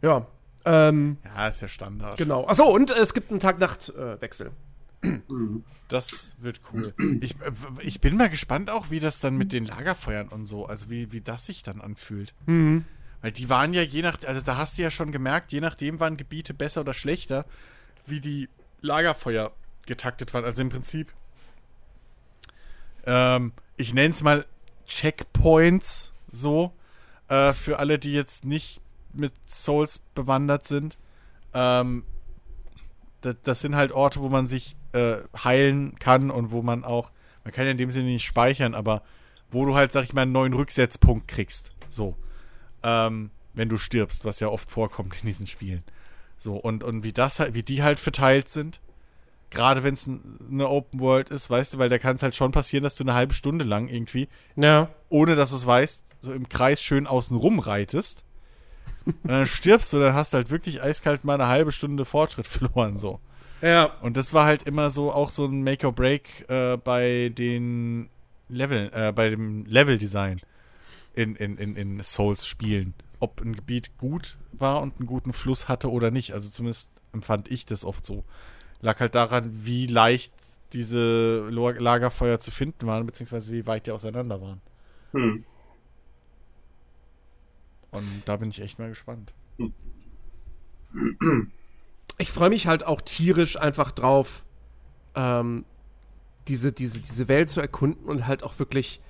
Ja, ähm, Ja, ist ja Standard. genau. Achso, und äh, es gibt einen Tag-Nacht-Wechsel. Das wird cool. Ich, äh, ich bin mal gespannt auch, wie das dann mit den Lagerfeuern und so, also wie, wie das sich dann anfühlt. Weil die waren ja je nach, also da hast du ja schon gemerkt, je nachdem waren Gebiete besser oder schlechter, wie die Lagerfeuer getaktet waren. Also im Prinzip, ähm, ich nenne es mal Checkpoints so, äh, für alle, die jetzt nicht mit Souls bewandert sind. Ähm, das, das sind halt Orte, wo man sich äh, heilen kann und wo man auch, man kann ja in dem Sinne nicht speichern, aber wo du halt, sag ich mal, einen neuen Rücksetzpunkt kriegst. So. Ähm, wenn du stirbst, was ja oft vorkommt in diesen Spielen. So, und, und wie das halt, wie die halt verteilt sind, Gerade wenn es eine Open World ist, weißt du, weil da kann es halt schon passieren, dass du eine halbe Stunde lang irgendwie, Ja. ohne dass du es weißt, so im Kreis schön außen rum reitest. Und dann stirbst du, dann hast du halt wirklich eiskalt mal eine halbe Stunde Fortschritt verloren, so. Ja. Und das war halt immer so auch so ein Make or Break äh, bei den Level, äh, bei dem Level-Design in, in, in, in Souls-Spielen. Ob ein Gebiet gut war und einen guten Fluss hatte oder nicht. Also zumindest empfand ich das oft so. Lag halt daran, wie leicht diese Lagerfeuer zu finden waren, beziehungsweise wie weit die auseinander waren. Hm. Und da bin ich echt mal gespannt. ich freue mich halt auch tierisch einfach drauf, ähm, diese, diese, diese Welt zu erkunden und halt auch wirklich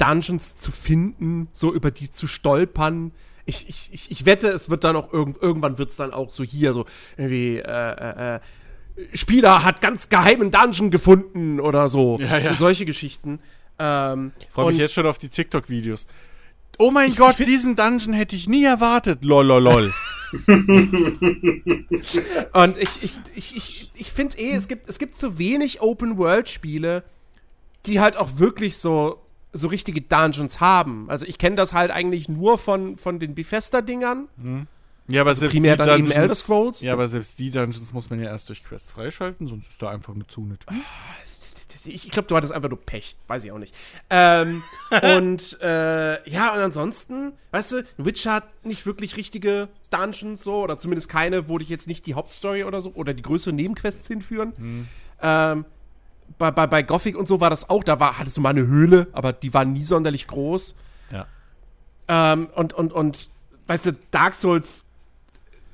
Dungeons zu finden, so über die zu stolpern. Ich, ich, ich, ich wette, es wird dann auch irgend, irgendwann wird es dann auch so hier, so irgendwie, äh, äh, äh, Spieler hat ganz geheimen Dungeon gefunden oder so. Ja, ja. Und solche Geschichten. Ähm, Freue mich jetzt schon auf die TikTok-Videos. Oh mein Ich- Gott, ich diesen Dungeon hätte ich nie erwartet. Lololol. Und ich, ich, ich, ich, ich finde eh, es gibt, es gibt zu wenig Open-World-Spiele, die halt auch wirklich so, so richtige Dungeons haben. Also ich kenne das halt eigentlich nur von, von den Bethesda-Dingern. Ja, aber selbst primär die dann eben Dungeons, Elder Scrolls. Ja, aber selbst die Dungeons muss man ja erst durch Quests freischalten, sonst ist da einfach eine Zone. Ich, ich glaube, du hattest einfach nur Pech. Weiß ich auch nicht. Ähm, und äh, ja, und ansonsten, weißt du, Witcher hat nicht wirklich richtige Dungeons so, oder zumindest keine, wo dich jetzt nicht die Hauptstory oder so, oder die größeren Nebenquests hinführen. Ähm, bei, bei, bei Gothic und so war das auch, da war, hattest du mal eine Höhle, aber die war nie sonderlich groß. Ja. Ähm, und, und, und, weißt du, Dark Souls,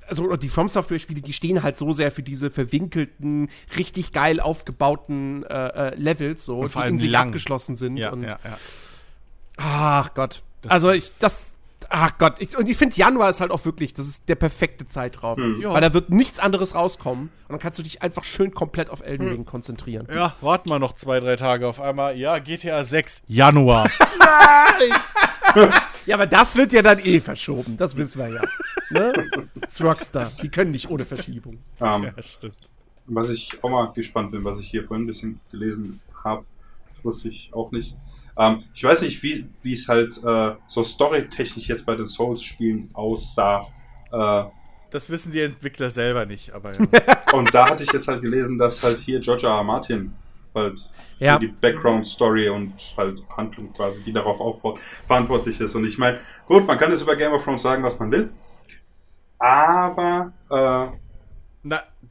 also oder die From Software-Spiele, die stehen halt so sehr für diese verwinkelten, richtig geil aufgebauten äh, äh, Levels, so, Und vor die allem in sich lang. abgeschlossen sind. Ja, und, ja, ja. Ach Gott. Das- also ich, das, ach Gott. Ich, und ich finde, Januar ist halt auch wirklich, das ist der perfekte Zeitraum. Ja. Weil da wird nichts anderes rauskommen. Und dann kannst du dich einfach schön komplett auf Elden Ring konzentrieren. Ja, warten wir noch zwei, drei Tage auf einmal. Ja, GTA 6, Januar. Ja, aber das wird ja dann eh verschoben. Das wissen wir ja. ne? Das ist Rockstar. Die können nicht ohne Verschiebung. Ähm, ja, stimmt. Was ich auch mal gespannt bin, was ich hier vorhin ein bisschen gelesen habe, das wusste ich auch nicht. Ähm, ich weiß nicht, wie wie es halt äh, so storytechnisch jetzt bei den Souls-Spielen aussah. Äh, Das wissen die Entwickler selber nicht, aber ja. und da hatte ich jetzt halt gelesen, dass halt hier George R. Martin halt Ja. die Background-Story und halt Handlung quasi, die darauf aufbaut, verantwortlich ist. Und ich meine, gut, man kann jetzt über Game of Thrones sagen, was man will. Aber, äh,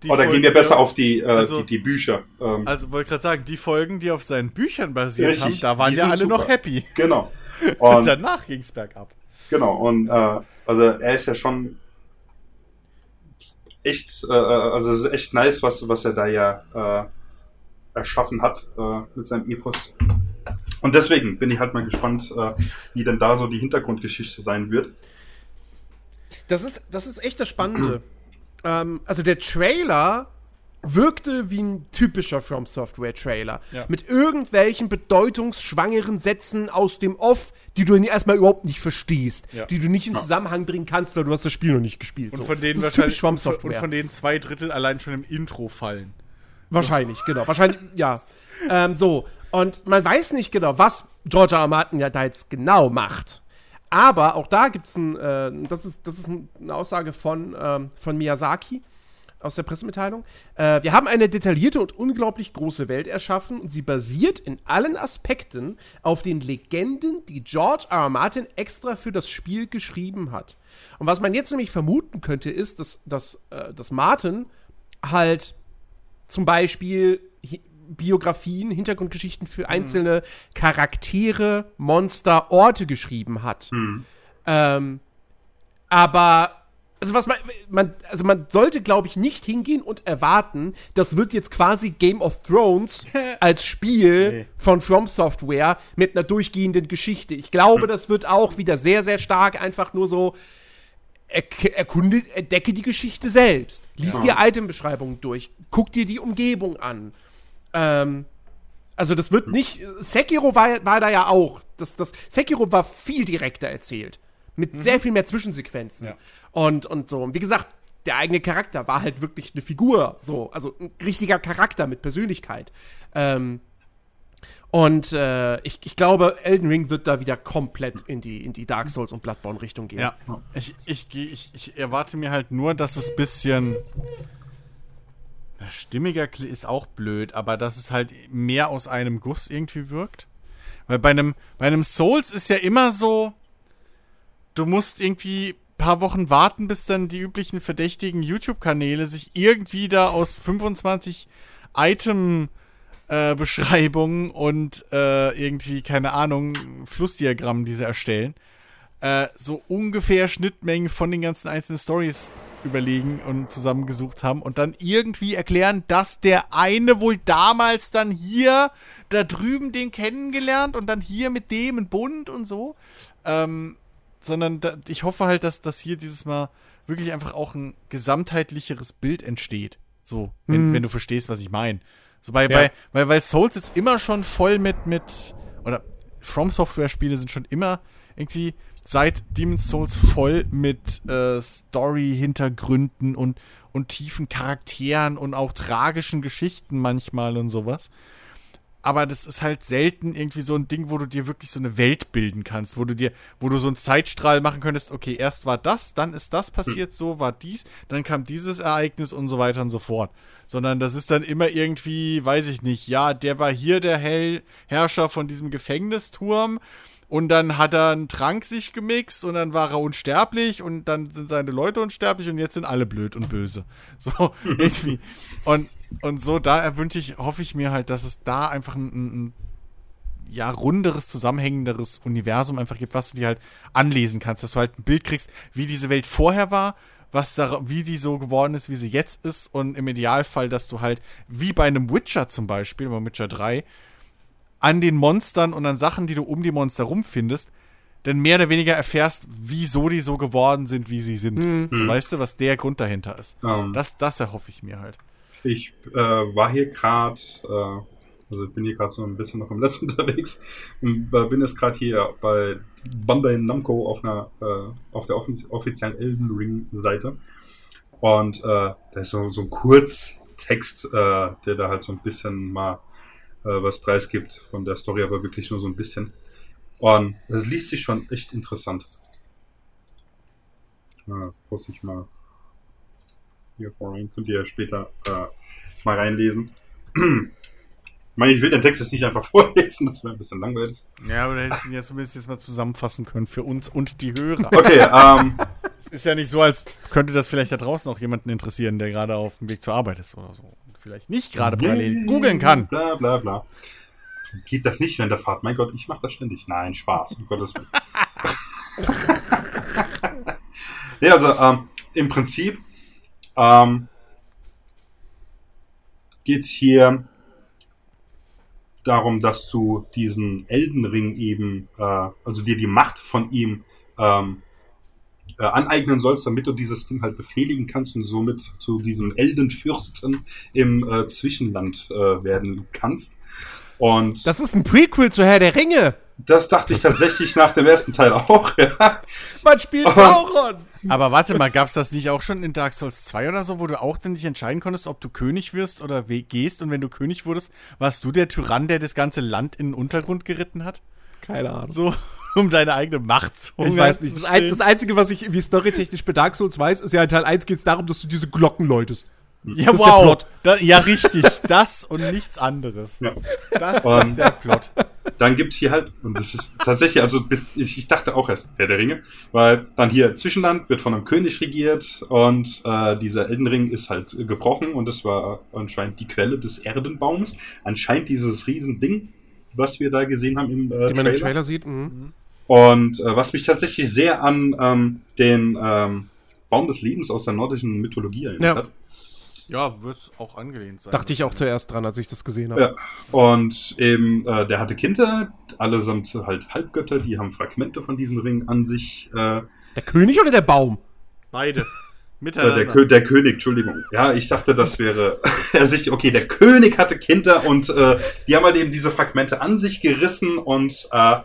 die oder Folgen, gehen wir besser auf die, äh, also- die, die Bücher. Ähm, Also wollte gerade sagen, die Folgen, die auf seinen Büchern basiert Richtig, haben, da waren ja alle super. noch happy. genau. Und Und danach ging's bergab. Genau, und äh, also er ist ja schon echt, äh, also es ist echt nice, was, was er da ja äh, erschaffen hat äh, mit seinem Epos. Und deswegen bin ich halt mal gespannt, äh, wie denn da so die Hintergrundgeschichte sein wird. Das ist, das ist echt das Spannende. ähm, also der Trailer wirkte wie ein typischer From Software Trailer. Ja. Mit irgendwelchen bedeutungsschwangeren Sätzen aus dem Off, die du erstmal überhaupt nicht verstehst. Ja. Die du nicht in Zusammenhang bringen kannst, weil du hast das Spiel noch nicht gespielt. Und so. von denen wahrscheinlich From und von- Software. und von denen zwei Drittel allein schon im Intro fallen. Wahrscheinlich, genau. Wahrscheinlich, ja. Ähm, so. Und man weiß nicht genau, was George R. R. Martin ja da jetzt genau macht. Aber auch da gibt es ein, äh, das ist, das ist eine Aussage von, ähm, von Miyazaki aus der Pressemitteilung. Äh, wir haben eine detaillierte und unglaublich große Welt erschaffen und sie basiert in allen Aspekten auf den Legenden, die George R. R. Martin extra für das Spiel geschrieben hat. Und was man jetzt nämlich vermuten könnte, ist, dass, dass, äh, dass Martin halt zum Beispiel Biografien, Hintergrundgeschichten für einzelne Charaktere, Monster, Orte geschrieben hat. Ähm, aber, also was man, man, also man sollte, glaube ich, nicht hingehen und erwarten, das wird jetzt quasi Game of Thrones als Spiel Nee. von From Software mit einer durchgehenden Geschichte. Ich glaube, das wird auch wieder sehr, sehr stark einfach nur so erk- erkunde, entdecke die Geschichte selbst. Lies dir Itembeschreibungen durch. Guck dir die Umgebung an. Ähm, also das wird nicht. Sekiro war, war da ja auch. Das, das, Sekiro war viel direkter erzählt. Mit sehr viel mehr Zwischensequenzen. Ja. Und, und so. Und wie gesagt, der eigene Charakter war halt wirklich eine Figur, so, also ein richtiger Charakter mit Persönlichkeit. Ähm, und äh, ich, ich glaube, Elden Ring wird da wieder komplett in die, in die Dark Souls und Bloodborne Richtung gehen. Ja, ich, ich, ich, ich erwarte mir halt nur, dass es bisschen na, stimmiger ist auch blöd, aber dass es halt mehr aus einem Guss irgendwie wirkt. Weil bei einem, bei einem Souls ist ja immer so, du musst irgendwie ein paar Wochen warten, bis dann die üblichen verdächtigen YouTube-Kanäle sich irgendwie da aus 25 Item äh, Beschreibungen und äh, irgendwie, keine Ahnung, Flussdiagrammen, die sie erstellen, äh, so ungefähr Schnittmengen von den ganzen einzelnen Stories überlegen und zusammengesucht haben und dann irgendwie erklären, dass der eine wohl damals dann hier da drüben den kennengelernt und dann hier mit dem in Bund und so. Ähm, sondern da, ich hoffe halt, dass, dass hier dieses Mal wirklich einfach auch ein gesamtheitlicheres Bild entsteht. So, wenn, wenn du verstehst, was ich meine. So bei, bei, weil, weil Souls ist immer schon voll mit, mit, oder From Software Spiele sind schon immer irgendwie seit Demon's Souls voll mit äh, Story-Hintergründen und, und tiefen Charakteren und auch tragischen Geschichten manchmal und sowas. Aber das ist halt selten irgendwie so ein Ding, wo du dir wirklich so eine Welt bilden kannst, wo du dir, wo du so einen Zeitstrahl machen könntest, okay, erst war das, dann ist das passiert, so war dies, dann kam dieses Ereignis und so weiter und so fort. Sondern das ist dann immer irgendwie, weiß ich nicht, ja, der war hier der Hell Herrscher von diesem Gefängnisturm und dann hat er einen Trank sich gemixt und dann war er unsterblich und dann sind seine Leute unsterblich und jetzt sind alle blöd und böse. So, irgendwie. Und, und so, da erwünsche ich, hoffe ich mir halt, dass es da einfach ein, ein, ja, runderes, zusammenhängenderes Universum einfach gibt, was du dir halt anlesen kannst, dass du halt ein Bild kriegst, wie diese Welt vorher war, was da, wie die so geworden ist, wie sie jetzt ist und im Idealfall, dass du halt, wie bei einem Witcher zum Beispiel, bei Witcher 3, an den Monstern und an Sachen, die du um die Monster rumfindest, dann mehr oder weniger erfährst, wieso die so geworden sind, wie sie sind. So, weißt du, was der Grund dahinter ist. Ähm, Das, das erhoffe ich mir halt. Ich äh, war hier gerade, äh, also ich bin hier gerade so ein bisschen noch im Netz unterwegs und äh, bin jetzt gerade hier bei Bandai Namco auf einer äh, auf der offi offiziellen Elden Ring Seite und äh, da ist so, so ein Kurztext, äh, der da halt so ein bisschen mal was preisgibt von der Story, aber wirklich nur so ein bisschen. Und das liest sich schon echt interessant. Äh, muss ich mal hier vorhin. Könnt ihr ja später äh, mal reinlesen. Ich meine, ich will den Text jetzt nicht einfach vorlesen, das wäre ein bisschen langweilig. Ja, aber da hättest du ihn ja zumindest jetzt mal zusammenfassen können für uns und die Hörer. Okay, ähm, Es ist ja nicht so, als könnte das vielleicht da draußen auch jemanden interessieren, der gerade auf dem Weg zur Arbeit ist oder so. Vielleicht nicht gerade parallel googeln kann. Bla bla bla. Geht das nicht während der Fahrt? Mein Gott, ich mache das ständig. Nein, Spaß. Um Gottes Willen. ja, also ähm, im Prinzip ähm, geht es hier darum, dass du diesen Eldenring eben, äh, also dir die Macht von ihm ähm, äh, aneignen sollst, damit du dieses Ding halt befehligen kannst und somit zu diesem Eldenfürsten im äh, Zwischenland äh, werden kannst. Und Das ist ein Prequel zu Herr der Ringe. das dachte ich tatsächlich nach dem ersten Teil auch. Ja. Man spielt Aber- Sauron. Aber warte mal, gab's das nicht auch schon in Dark Souls 2 oder so, wo du auch dann dich entscheiden konntest, ob du König wirst oder we- gehst? Und wenn du König wurdest, warst du der Tyrann, der das ganze Land in den Untergrund geritten hat? Keine Ahnung. So, um deine eigene Macht zu Ich weiß nicht. Das, ein, das Einzige, was ich irgendwie storytechnisch bei Dark Souls weiß, ist ja in Teil 1 geht es darum, dass du diese Glocken läutest. Ja, Das ist der wow. Plot. Da, ja, richtig. Das und nichts anderes. Ja. Das ist Und- der Plot. Dann gibt's hier halt, und das ist tatsächlich, also bis, ich, ich dachte auch erst, Herr der Ringe, weil dann hier Zwischenland wird von einem König regiert und äh, dieser Eldenring ist halt gebrochen und das war anscheinend die Quelle des Erdenbaums. Anscheinend dieses Riesending, was wir da gesehen haben im äh, Die man im Trailer. Trailer sieht. Mhm. Und äh, was mich tatsächlich sehr an ähm, den ähm, Baum des Lebens aus der nordischen Mythologie erinnert Ja. hat. Ja, wird auch angelehnt sein. Dachte ich auch zuerst dran, als ich das gesehen habe. Ja. Und eben, äh, der hatte Kinder, allesamt halt Halbgötter, die haben Fragmente von diesem Ring an sich. Äh, Der König oder der Baum? Beide. äh, Miteinander. der, Kö der König, Entschuldigung. Ja, ich dachte, das wäre er sich, okay, der König hatte Kinder und äh, die haben halt eben diese Fragmente an sich gerissen und äh,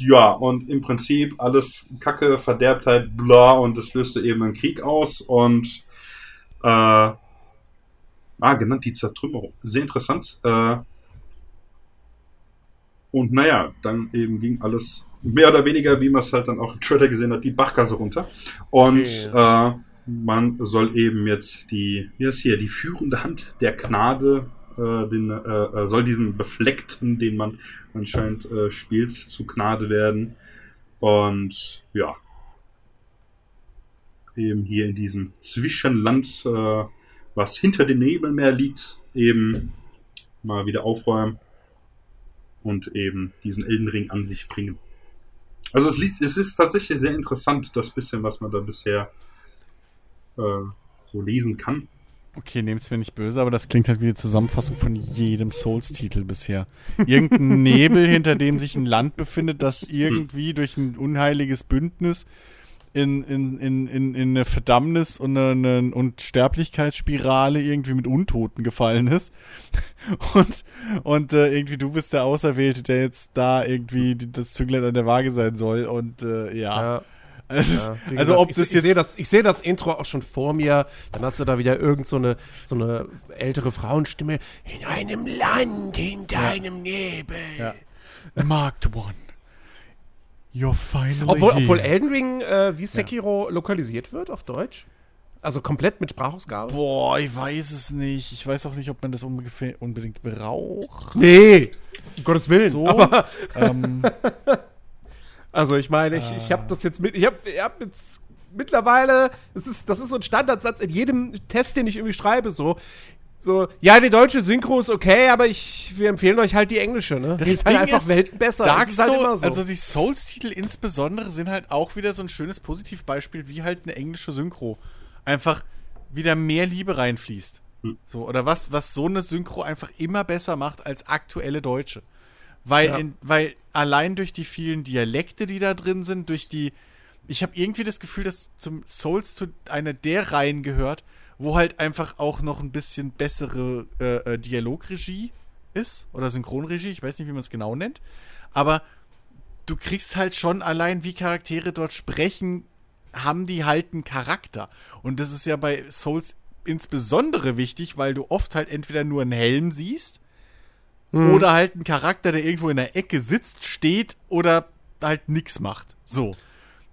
ja, und im Prinzip alles Kacke, Verderbtheit, bla, und es löste eben einen Krieg aus und äh, ah, genannt die Zertrümmerung. Sehr interessant. Äh, und naja, dann eben ging alles mehr oder weniger, wie man es halt dann auch im Trailer gesehen hat, die Bachgasse runter. Und okay. äh, man soll eben jetzt die, wie ist hier, die führende Hand der Gnade, äh, den, äh, äh, soll diesen Befleckten, den man anscheinend äh, spielt, zu Gnade werden. Und ja, eben hier in diesem Zwischenland, äh, was hinter dem Nebelmeer liegt, eben mal wieder aufräumen und eben diesen Eldenring an sich bringen. Also es, es ist tatsächlich sehr interessant, das bisschen, was man da bisher äh, so lesen kann. Okay, nehmt es mir nicht böse, aber das klingt halt wie eine Zusammenfassung von jedem Souls-Titel bisher. Irgendein Nebel, hinter dem sich ein Land befindet, das irgendwie durch ein unheiliges Bündnis in, in, in, in, in eine Verdammnis und eine, und Sterblichkeitsspirale irgendwie mit Untoten gefallen ist. Und, und äh, irgendwie du bist der Auserwählte, der jetzt da irgendwie das Zünglein an der Waage sein soll. Und äh, ja. ja. Also, ja, also ob ich, das jetzt. Ich sehe das, seh das Intro auch schon vor mir. Dann hast du da wieder irgend so eine, so eine ältere Frauenstimme. In einem Land hinter ja. einem Nebel. Ja. Marked One. You're finally obwohl, here. obwohl Elden Ring äh, wie Sekiro ja. lokalisiert wird auf Deutsch. Also komplett mit Sprachausgabe? Boah, ich weiß es nicht. Ich weiß auch nicht, ob man das unbedingt braucht. Nee, um Gottes Willen. So, aber ähm, also ich meine, ich, ich habe das jetzt mit, ich habe hab jetzt mittlerweile, das ist, das ist so ein Standardsatz in jedem Test, den ich irgendwie schreibe, so. So, ja, die deutsche Synchro ist okay, aber ich, wir empfehlen euch halt die englische, ne? Das die ist halt einfach Welten besser. Dark das ist halt immer so. Also die Souls-Titel insbesondere sind halt auch wieder so ein schönes Positivbeispiel, wie halt eine englische Synchro. Einfach wieder mehr Liebe reinfließt. Hm. So, oder was, was so eine Synchro einfach immer besser macht als aktuelle deutsche. Weil, ja. in, weil allein durch die vielen Dialekte, die da drin sind, durch die. Ich habe irgendwie das Gefühl, dass zum Souls zu einer der Reihen gehört, wo halt einfach auch noch ein bisschen bessere äh, äh, Dialogregie ist oder Synchronregie, ich weiß nicht, wie man es genau nennt, aber du kriegst halt schon allein, wie Charaktere dort sprechen, haben die halt einen Charakter. Und das ist ja bei Souls insbesondere wichtig, weil du oft halt entweder nur einen Helm siehst Mhm. Oder halt ein Charakter, der irgendwo in der Ecke sitzt, steht oder halt nichts macht. So.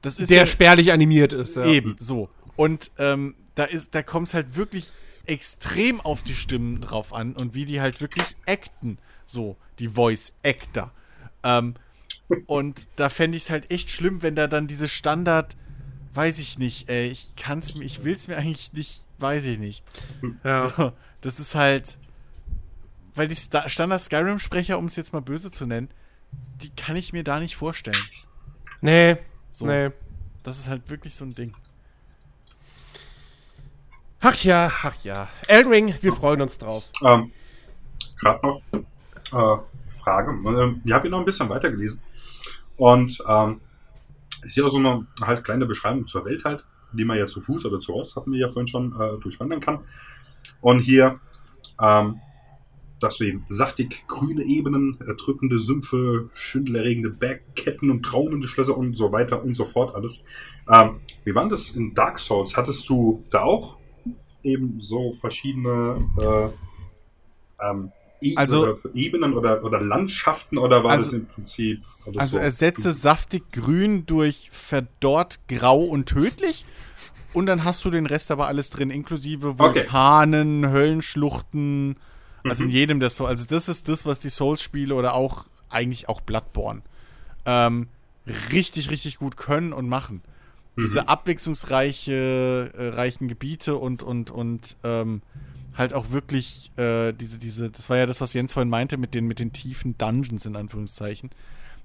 Das ist der ja, spärlich animiert ist. Ja. Eben, so. Und ähm, da ist, da kommt es halt wirklich extrem auf die Stimmen drauf an und wie die halt wirklich acten. So, die Voice Actor. Ähm, und da fände ich es halt echt schlimm, wenn da dann diese Standard, weiß ich nicht, ey, ich kann's mir, ich will's mir eigentlich nicht, weiß ich nicht. Ja. So, das ist halt, weil die Standard-Skyrim-Sprecher, um es jetzt mal böse zu nennen, die kann ich mir da nicht vorstellen. Nee. So. Nee. Das ist halt wirklich so ein Ding. Ach ja, ach ja. Elden Ring, wir freuen uns drauf. Ähm, Gerade noch äh, Frage. Ähm, ich habe hier noch ein bisschen weitergelesen. Und ähm, ich sehe auch so eine halt kleine Beschreibung zur Welt halt, die man ja zu Fuß oder zu Ross, hatten wir ja vorhin schon, äh, durchwandern kann. Und hier ähm, dass du eben saftig grüne Ebenen, erdrückende Sümpfe, schwindelerregende Bergketten und traumende Schlösser und so weiter und so fort alles. Ähm, wie war das in Dark Souls? Hattest du da auch eben so verschiedene äh, ähm, e also, oder Ebenen oder, oder Landschaften oder war also, das im Prinzip? Also so ersetze saftig grün durch verdorrt grau und tödlich und dann hast du den Rest aber alles drin, inklusive Vulkanen, okay. Höllenschluchten, also in mhm. jedem der Souls. Also das ist das, was die Souls-Spiele oder auch eigentlich auch Bloodborne ähm, richtig, richtig gut können und machen. Mhm. Diese abwechslungsreiche, äh, reichen Gebiete und, und, und ähm, halt auch wirklich äh, diese, diese, das war ja das, was Jens vorhin meinte, mit den, mit den tiefen Dungeons in Anführungszeichen.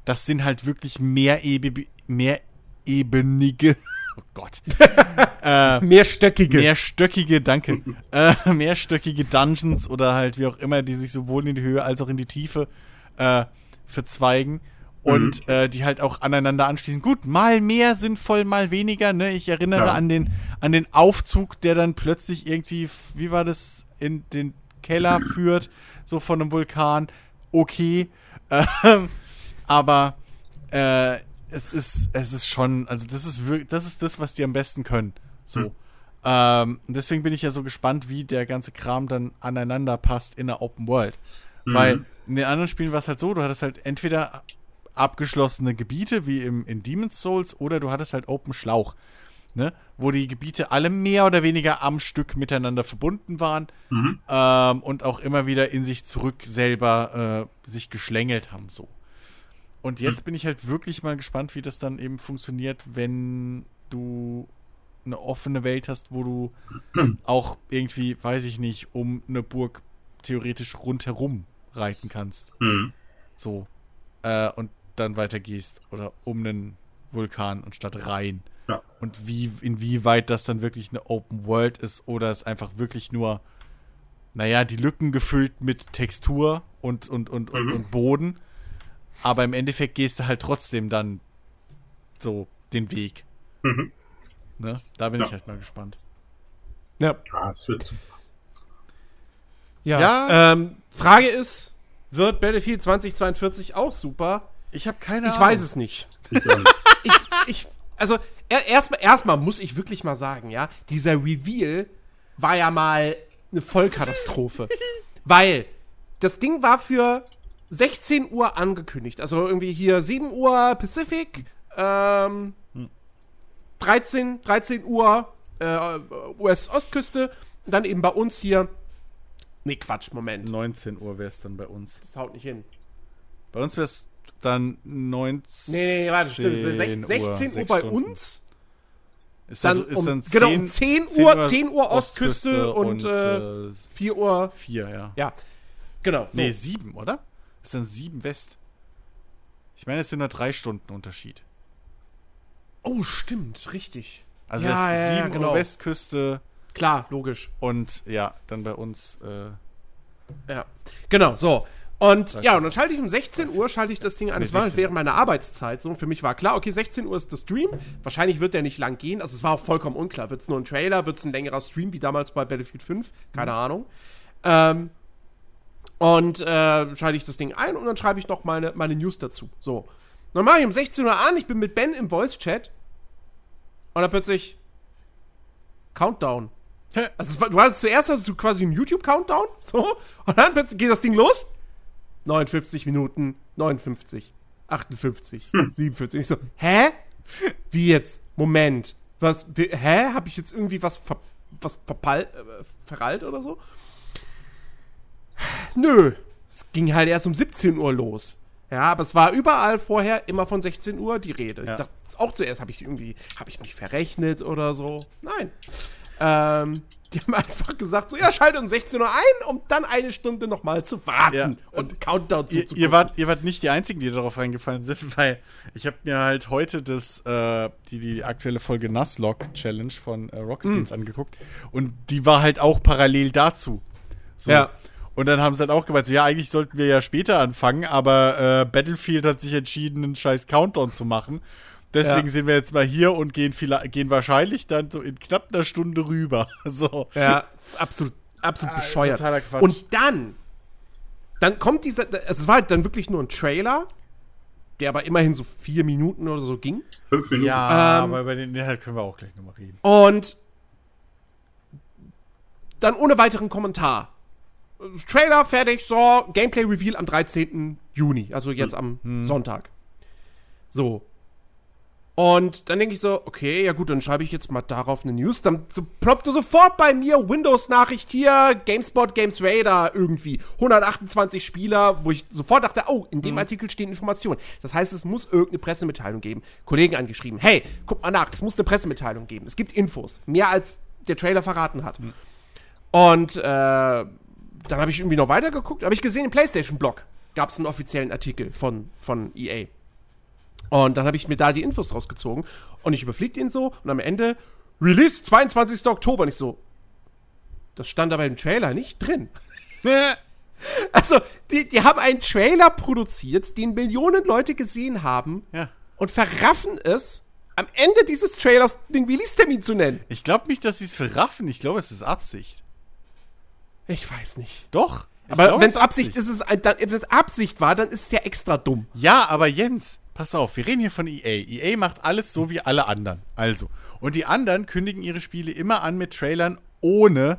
Das sind halt wirklich mehr, Ebe, mehr ebenige Oh Gott. äh, mehrstöckige. Mehrstöckige, danke. äh, mehrstöckige Dungeons oder halt wie auch immer, die sich sowohl in die Höhe als auch in die Tiefe äh, verzweigen. Und mhm. äh, die halt auch aneinander anschließen. Gut, mal mehr sinnvoll, mal weniger. Ne? Ich erinnere ja. an, den, an den Aufzug, der dann plötzlich irgendwie, wie war das, in den Keller führt, so von einem Vulkan. Okay. Ähm, aber äh, es ist, es ist schon, also das ist wirklich, das ist das, was die am besten können. So. Hm. Ähm, deswegen bin ich ja so gespannt, wie der ganze Kram dann aneinander passt in der Open World. Mhm. Weil in den anderen Spielen war es halt so, du hattest halt entweder abgeschlossene Gebiete wie im, in Demon's Souls oder du hattest halt Open Schlauch. Ne? Wo die Gebiete alle mehr oder weniger am Stück miteinander verbunden waren Mhm. ähm, und auch immer wieder in sich zurück selber äh, sich geschlängelt haben. So. Und jetzt bin ich halt wirklich mal gespannt, wie das dann eben funktioniert, wenn du eine offene Welt hast, wo du auch irgendwie, weiß ich nicht, um eine Burg theoretisch rundherum reiten kannst. Mhm. So. Äh, und dann weitergehst. Oder um einen Vulkan anstatt rein. Ja. Und wie, inwieweit das dann wirklich eine Open World ist oder es einfach wirklich nur, naja, die Lücken gefüllt mit Textur und, und, und, und, Mhm. und Boden. Aber im Endeffekt gehst du halt trotzdem dann so den Weg. Mhm. Ne? Da bin Ja. ich halt mal gespannt. Ja. Super. Ja. Ja. Ähm, Frage ist, wird Battlefield 2042 auch super? Ich habe keine Ich Ahnung. weiß es nicht. Ich ich, ich, also er- erstmal erstmal muss ich wirklich mal sagen, ja, dieser Reveal war ja mal eine Vollkatastrophe. weil das Ding war für 16 Uhr angekündigt. Also irgendwie hier 7 Uhr Pacific, ähm, 13, 13 Uhr äh, US-Ostküste, dann eben bei uns hier. Nee, Quatsch, Moment. 19 Uhr wäre es dann bei uns. Das haut nicht hin. Bei uns wäre es dann 19 Nee, nee, warte, stimmt. Uhr, 16 Uhr sechs bei Stunden. uns. Ist Dann, dann, ist um, dann genau, um 10 Uhr, 10 Uhr Ostküste und, äh, 4 Uhr. 4, ja. Ja, genau. So. Nee, 7, oder? Ist dann 7 West. Ich meine, es sind nur 3 Stunden Unterschied. Oh, stimmt, richtig. Also Ja, es ja, ist ja, 7 genau. Uhr Westküste Klar, logisch. und ja, dann bei uns äh, Ja. Genau, so. Und ja, und dann schalte ich um 16 Uhr, schalte ich das Ding an. Das war 16. während meiner Arbeitszeit so. Für mich war klar, okay, 16 Uhr ist der Stream. Wahrscheinlich wird der nicht lang gehen. Also es war auch vollkommen unklar. Wird es nur ein Trailer? Wird es ein längerer Stream, wie damals bei Battlefield 5? Keine Ahnung. Ähm, und äh, schalte ich das Ding ein und dann schreibe ich noch meine, meine News dazu. So. Dann mache ich um 16 Uhr an, ich bin mit Ben im Voice-Chat. Und dann plötzlich Countdown. Hä? Also war, du hast zuerst hast du quasi einen YouTube-Countdown, so, und dann plötzlich geht das Ding los. 59 Minuten, 59, 58, 57. Und ich so, hä? Wie jetzt? Moment. Was, hä? Hab ich jetzt irgendwie was, ver, was verpall, äh, verrallt oder so? Nö. Es ging halt erst um 17 Uhr los. Ja, aber es war überall vorher immer von 16 Uhr die Rede. Ja. Ich dachte auch zuerst, habe ich irgendwie, habe ich mich verrechnet oder so. Nein. Ähm, die haben einfach gesagt, so, ja, schalte um 16 Uhr ein, um dann eine Stunde nochmal zu warten Ja. und Countdown ihr, zu ihr, wart, ihr wart nicht die Einzigen, die darauf reingefallen sind, weil ich habe mir halt heute das, äh, die, die aktuelle Folge Nuzlocke Challenge von äh, Rocket Hm. Beans angeguckt und die war halt auch parallel dazu. So. Ja. Und dann haben sie halt auch gemeint, so, ja, eigentlich sollten wir ja später anfangen, aber äh, Battlefield hat sich entschieden, einen scheiß Countdown zu machen. Deswegen Ja. sind wir jetzt mal hier und gehen, vielleicht, gehen wahrscheinlich dann so in knapp einer Stunde rüber. So. Ja, ist absolut, absolut Ah, bescheuert. totaler Quatsch. Und dann, dann kommt dieser, also es war halt dann wirklich nur ein Trailer, der aber immerhin so vier Minuten oder so ging. Fünf Minuten. Ja, Ähm, aber über den Inhalt können wir auch gleich nochmal reden. Und dann ohne weiteren Kommentar. Trailer fertig, so, Gameplay Reveal am 13. Juni, also jetzt am Sonntag. So. Und dann denke ich so, okay, ja gut, dann schreibe ich jetzt mal darauf eine News. Dann so, ploppte sofort bei mir Windows-Nachricht hier, GameSpot, Games Radar irgendwie. 128 Spieler, wo ich sofort dachte, oh, in dem Artikel stehen Informationen. Das heißt, es muss irgendeine Pressemitteilung geben. Kollegen angeschrieben, hey, guck mal nach, es muss eine Pressemitteilung geben. Es gibt Infos. Mehr als der Trailer verraten hat. Und äh, dann habe ich irgendwie noch weitergeguckt. Habe ich gesehen, im PlayStation-Blog gab es einen offiziellen Artikel von, von EA. Und dann habe ich mir da die Infos rausgezogen und ich überfliege den so und am Ende Release 22. Oktober. Und ich so, das stand aber im Trailer nicht drin. Also, die, die haben einen Trailer produziert, den Millionen Leute gesehen haben Ja. und verraffen es, am Ende dieses Trailers den Release-Termin zu nennen. Ich glaube nicht, dass sie es verraffen. Ich glaube, es ist Absicht. Ich weiß nicht. Doch. Aber wenn es Absicht ist, ist es, wenn es Absicht war, dann ist es ja extra dumm. Ja, aber Jens, pass auf, wir reden hier von EA. EA macht alles so wie alle anderen. Also. Und die anderen kündigen ihre Spiele immer an mit Trailern ohne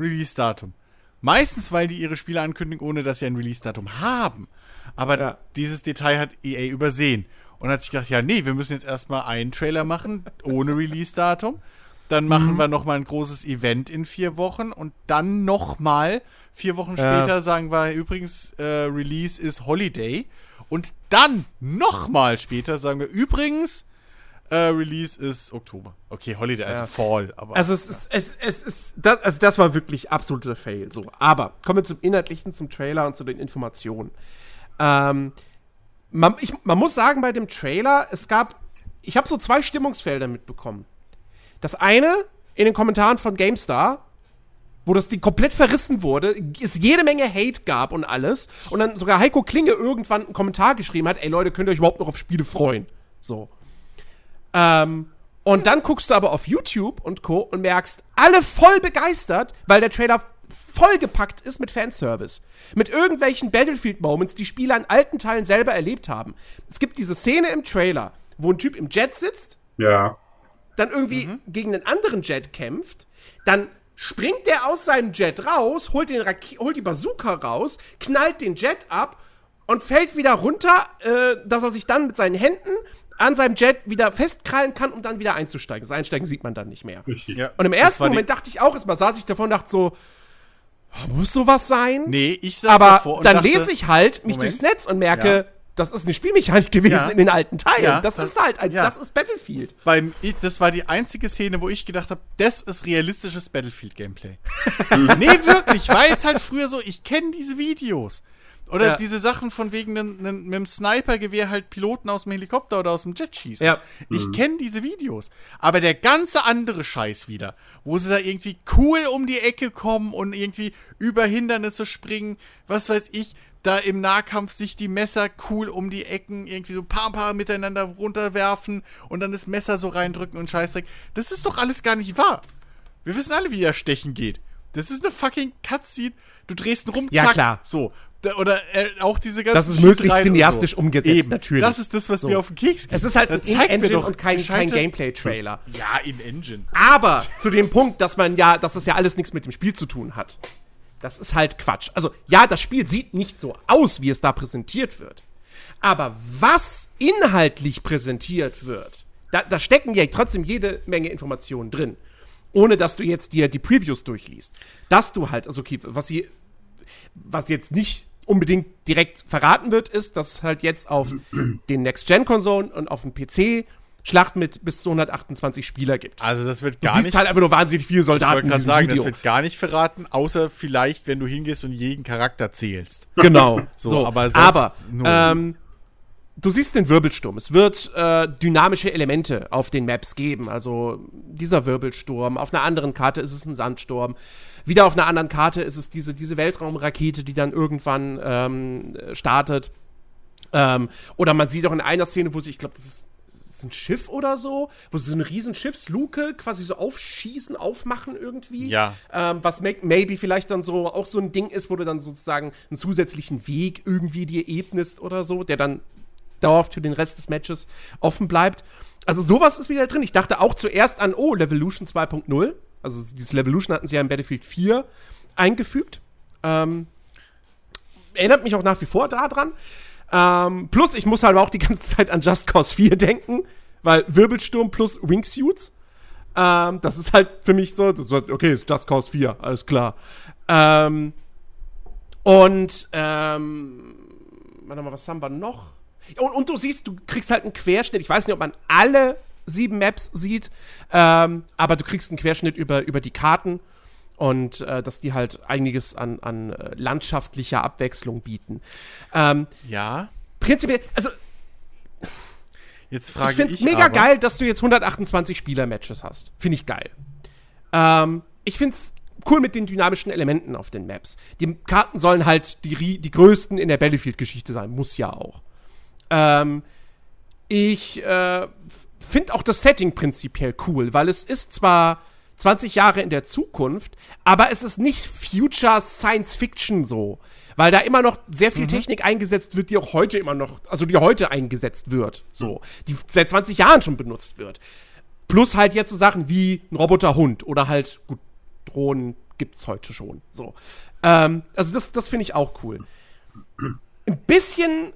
Release-Datum. Meistens, weil die ihre Spiele ankündigen, ohne dass sie ein Release-Datum haben. Aber ja. dieses Detail hat EA übersehen. Und hat sich gedacht, ja, nee, wir müssen jetzt erstmal einen Trailer machen, ohne Release-Datum. Dann machen mhm. wir noch mal ein großes Event in vier Wochen und dann noch mal vier Wochen ja. später sagen wir übrigens äh, Release ist Holiday und dann noch mal später sagen wir übrigens äh, Release ist Oktober. Okay, Holiday, also ja. Fall. Aber, also es ist, es, es ist, das, also das war wirklich absoluter Fail. So, aber kommen wir zum Inhaltlichen, zum Trailer und zu den Informationen. Ähm, man, ich, man muss sagen, bei dem Trailer, es gab, ich habe so zwei Stimmungsfelder mitbekommen. Das eine in den Kommentaren von GameStar, wo das Ding komplett verrissen wurde, es jede Menge Hate gab und alles. Und dann sogar Heiko Klinge irgendwann einen Kommentar geschrieben hat: Ey Leute, könnt ihr euch überhaupt noch auf Spiele freuen? So. Ähm, und dann guckst du aber auf YouTube und Co. und merkst, alle voll begeistert, weil der Trailer vollgepackt ist mit Fanservice. Mit irgendwelchen Battlefield-Moments, die Spieler in alten Teilen selber erlebt haben. Es gibt diese Szene im Trailer, wo ein Typ im Jet sitzt. Ja dann irgendwie mhm. gegen einen anderen Jet kämpft, dann springt der aus seinem Jet raus, holt, den holt die Bazooka raus, knallt den Jet ab und fällt wieder runter, äh, dass er sich dann mit seinen Händen an seinem Jet wieder festkrallen kann, um dann wieder einzusteigen. Das Einsteigen sieht man dann nicht mehr. Ja, und im ersten Moment dachte ich auch erstmal, saß ich davor und dachte so, muss sowas sein? Nee, ich saß Aber davor und dann dachte, lese ich halt mich Moment. durchs Netz und merke, ja das ist eine Spielmechanik gewesen ja. in den alten Teilen. Ja, das, das, ist halt, ein, ja. das ist Battlefield. Beim, das war die einzige Szene, wo ich gedacht habe, das ist realistisches Battlefield-Gameplay. nee, wirklich, war jetzt halt früher so, ich kenne diese Videos. Oder ja. diese Sachen von wegen mit einem Snipergewehr halt Piloten aus dem Helikopter oder aus dem Jet schießen. Ja. Ich mhm. kenne diese Videos. Aber der ganze andere Scheiß wieder, wo sie da irgendwie cool um die Ecke kommen und irgendwie über Hindernisse springen, was weiß ich, da im Nahkampf sich die Messer cool um die Ecken irgendwie so paar paar miteinander runterwerfen und dann das Messer so reindrücken und Scheißdreck. Das ist doch alles gar nicht wahr. Wir wissen alle, wie er stechen geht. Das ist eine fucking Cutscene. Du drehst ihn rum, ja, klar. So. Oder äh, auch diese ganzen Das ist möglichst cineastisch so. umgesetzt, Eben. natürlich. Das ist das, was so. mir auf den Keks geht. Es ist halt ein In-Engine und kein, kein Gameplay-Trailer. Ja, In-Engine. Aber zu dem Punkt, dass man ja, dass das ja alles nichts mit dem Spiel zu tun hat. Das ist halt Quatsch. Also, ja, das Spiel sieht nicht so aus, wie es da präsentiert wird. Aber was inhaltlich präsentiert wird, da, da stecken ja trotzdem jede Menge Informationen drin. Ohne dass du jetzt dir die Previews durchliest. Dass du halt, also okay, was sie, was jetzt nicht unbedingt direkt verraten wird, ist, dass halt jetzt auf den Next-Gen-Konsolen und auf dem PC Schlacht mit bis zu 128 Spieler gibt. Also das wird gar du siehst nicht. halt einfach nur wahnsinnig viele Soldaten. Ich wollte gerade sagen, Video. das wird gar nicht verraten, außer vielleicht, wenn du hingehst und jeden Charakter zählst. Genau. so, so, aber, aber ähm, du siehst den Wirbelsturm. Es wird äh, dynamische Elemente auf den Maps geben. Also dieser Wirbelsturm. Auf einer anderen Karte ist es ein Sandsturm. Wieder auf einer anderen Karte ist es diese, diese Weltraumrakete, die dann irgendwann ähm, startet. Ähm, oder man sieht auch in einer Szene, wo sich, ich glaube, das ist ist ein Schiff oder so, wo sie so eine riesen Schiffsluke quasi so aufschießen, aufmachen irgendwie. Ja. Ähm, was maybe vielleicht dann so auch so ein Ding ist, wo du dann sozusagen einen zusätzlichen Weg irgendwie dir ebnest oder so, der dann dauerhaft für den Rest des Matches offen bleibt. Also sowas ist wieder drin. Ich dachte auch zuerst an, oh, Levolution 2.0. Also dieses Levolution hatten sie ja in Battlefield 4 eingefügt. Ähm, erinnert mich auch nach wie vor daran. Ähm, plus, ich muss halt auch die ganze Zeit an Just Cause 4 denken, weil Wirbelsturm plus Wingsuits. Ähm, das ist halt für mich so, das okay, ist Just Cause 4, alles klar. Ähm, und, ähm, warte mal, was haben wir noch? Und, und, du siehst, du kriegst halt einen Querschnitt. Ich weiß nicht, ob man alle sieben Maps sieht, ähm, aber du kriegst einen Querschnitt über, über die Karten und äh, dass die halt einiges an, an äh, landschaftlicher Abwechslung bieten. Ähm, ja. Prinzipiell, also Jetzt frage ich finde es mega geil, dass du jetzt 128 Spieler-Matches hast. Finde ich geil. Ähm, ich finde es cool mit den dynamischen Elementen auf den Maps. Die Karten sollen halt die, die größten in der Battlefield-Geschichte sein. Muss ja auch. Ähm, ich äh, finde auch das Setting prinzipiell cool, weil es ist zwar 20 Jahre in der Zukunft, aber es ist nicht Future Science Fiction so. Weil da immer noch sehr viel mhm. Technik eingesetzt wird, die auch heute immer noch, also die heute eingesetzt wird, so, die seit 20 Jahren schon benutzt wird. Plus halt jetzt so Sachen wie ein Roboterhund oder halt, gut, Drohnen gibt's heute schon, so. Ähm, also das, das finde ich auch cool. Ein bisschen,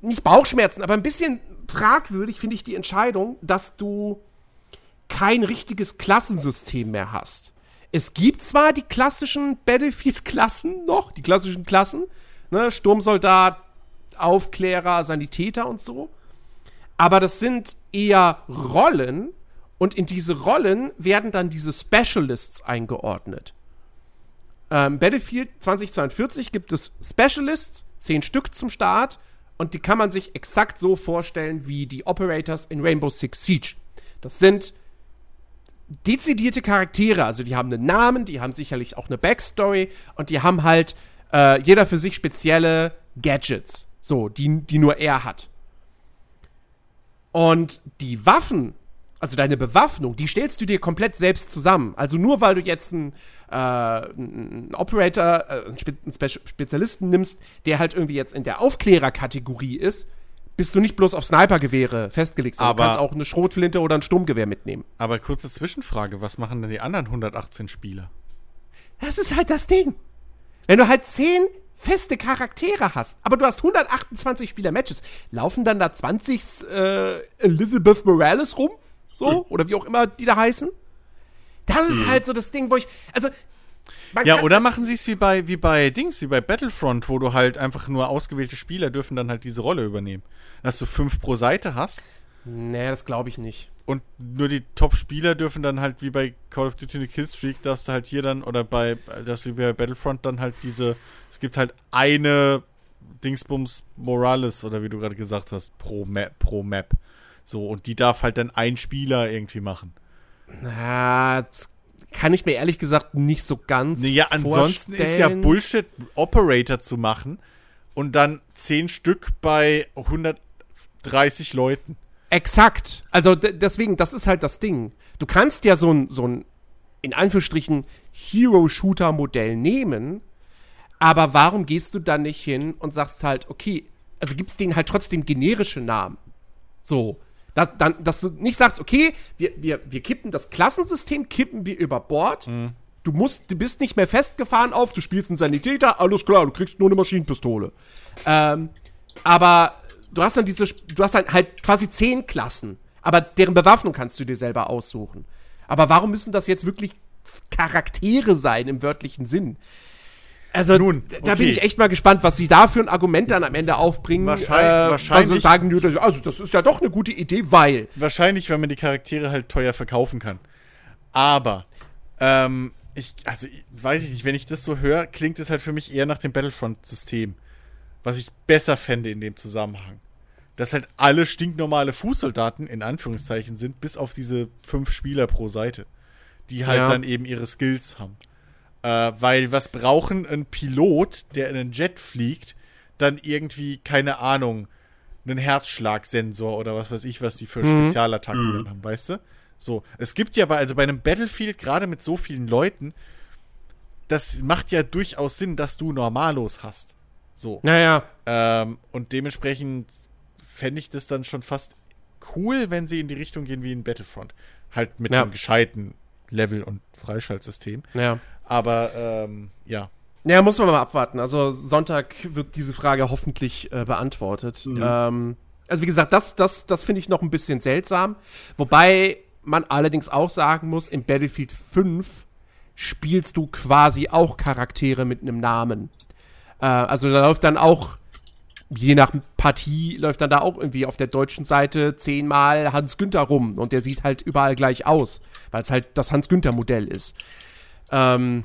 nicht Bauchschmerzen, aber ein bisschen fragwürdig finde ich die Entscheidung, dass du kein richtiges Klassensystem mehr hast. Es gibt zwar die klassischen Battlefield-Klassen noch, die klassischen Klassen, ne, Sturmsoldat, Aufklärer, Sanitäter und so, aber das sind eher Rollen und in diese Rollen werden dann diese Specialists eingeordnet. Ähm, Battlefield 2042 gibt es Specialists, zehn Stück zum Start, und die kann man sich exakt so vorstellen wie die Operators in Rainbow Six Siege. Das sind dezidierte Charaktere, also die haben einen Namen, die haben sicherlich auch eine Backstory und die haben halt äh, jeder für sich spezielle Gadgets, so, die, die nur er hat. Und die Waffen, also deine Bewaffnung, die stellst du dir komplett selbst zusammen. Also nur weil du jetzt einen, äh, Operator, äh, einen Spe Spezialisten nimmst, der halt irgendwie jetzt in der Aufklärerkategorie ist, bist du nicht bloß auf Snipergewehre festgelegt, sondern aber, du kannst auch eine Schrotflinte oder ein Sturmgewehr mitnehmen. Aber kurze Zwischenfrage, was machen denn die anderen 118 Spieler? Das ist halt das Ding. Wenn du halt 10 feste Charaktere hast, aber du hast 128 Spieler-Matches, laufen dann da 20 äh, Elizabeth Morales rum? So? Hm. Oder wie auch immer die da heißen? Das ist hm. halt so das Ding, wo ich. Also, ja, oder machen sie es wie bei, wie bei Dings, wie bei Battlefront, wo du halt einfach nur ausgewählte Spieler dürfen dann halt diese Rolle übernehmen. Dass du fünf pro Seite hast. Nee, das glaube ich nicht. Und nur die Top-Spieler dürfen dann halt wie bei Call of Duty eine Killstreak, dass du halt hier dann, oder bei, dass du bei Battlefront dann halt diese, es gibt halt eine Dingsbums Morales, oder wie du gerade gesagt hast, pro Map, pro Map. So, und die darf halt dann ein Spieler irgendwie machen. Na, das kann ich mir ehrlich gesagt nicht so ganz nee, Ja, ansonsten vorstellen. ist ja Bullshit, Operator zu machen und dann zehn Stück bei 130 Leuten. Exakt. Also deswegen, das ist halt das Ding. Du kannst ja so ein, so ein in Anführungsstrichen, Hero-Shooter-Modell nehmen, aber warum gehst du dann nicht hin und sagst halt, okay, also gibst denen halt trotzdem generische Namen. So. Dass, dann, dass du nicht sagst, okay, wir, wir, wir kippen das Klassensystem, kippen wir über Bord. Mhm. Du, musst, du bist nicht mehr festgefahren auf, du spielst einen Sanitäter, alles klar, du kriegst nur eine Maschinenpistole. Ähm, aber du hast dann diese, du hast dann halt quasi zehn Klassen, aber deren Bewaffnung kannst du dir selber aussuchen. Aber warum müssen das jetzt wirklich Charaktere sein im wörtlichen Sinn? Also, Nun, okay. da bin ich echt mal gespannt, was sie da für ein Argument dann am Ende aufbringen. Wahrscheinlich. Äh, wahrscheinlich also sagen, also das ist ja doch eine gute Idee, weil. Wahrscheinlich, weil man die Charaktere halt teuer verkaufen kann. Aber, ähm, ich, also, weiß ich nicht, wenn ich das so höre, klingt es halt für mich eher nach dem Battlefront-System. Was ich besser fände in dem Zusammenhang. Dass halt alle stinknormale Fußsoldaten, in Anführungszeichen, sind, bis auf diese fünf Spieler pro Seite. Die halt ja. dann eben ihre Skills haben. Äh, weil was brauchen ein Pilot, der in einen Jet fliegt, dann irgendwie, keine Ahnung, einen Herzschlagsensor oder was weiß ich, was die für mhm. Spezialattacken mhm. haben, weißt du? So, es gibt ja bei, also bei einem Battlefield, gerade mit so vielen Leuten, das macht ja durchaus Sinn, dass du Normalos hast. So. Naja. Ähm, und dementsprechend fände ich das dann schon fast cool, wenn sie in die Richtung gehen wie in Battlefront. Halt mit ja. einem gescheiten Level- und Freischaltsystem. Ja. Aber ähm, ja. Ja, muss man mal abwarten. Also Sonntag wird diese Frage hoffentlich äh, beantwortet. Mhm. Ähm, also wie gesagt, das, das, das finde ich noch ein bisschen seltsam. Wobei man allerdings auch sagen muss, in Battlefield 5 spielst du quasi auch Charaktere mit einem Namen. Äh, also da läuft dann auch, je nach Partie, läuft dann da auch irgendwie auf der deutschen Seite zehnmal Hans Günther rum und der sieht halt überall gleich aus, weil es halt das Hans Günther Modell ist. Ähm,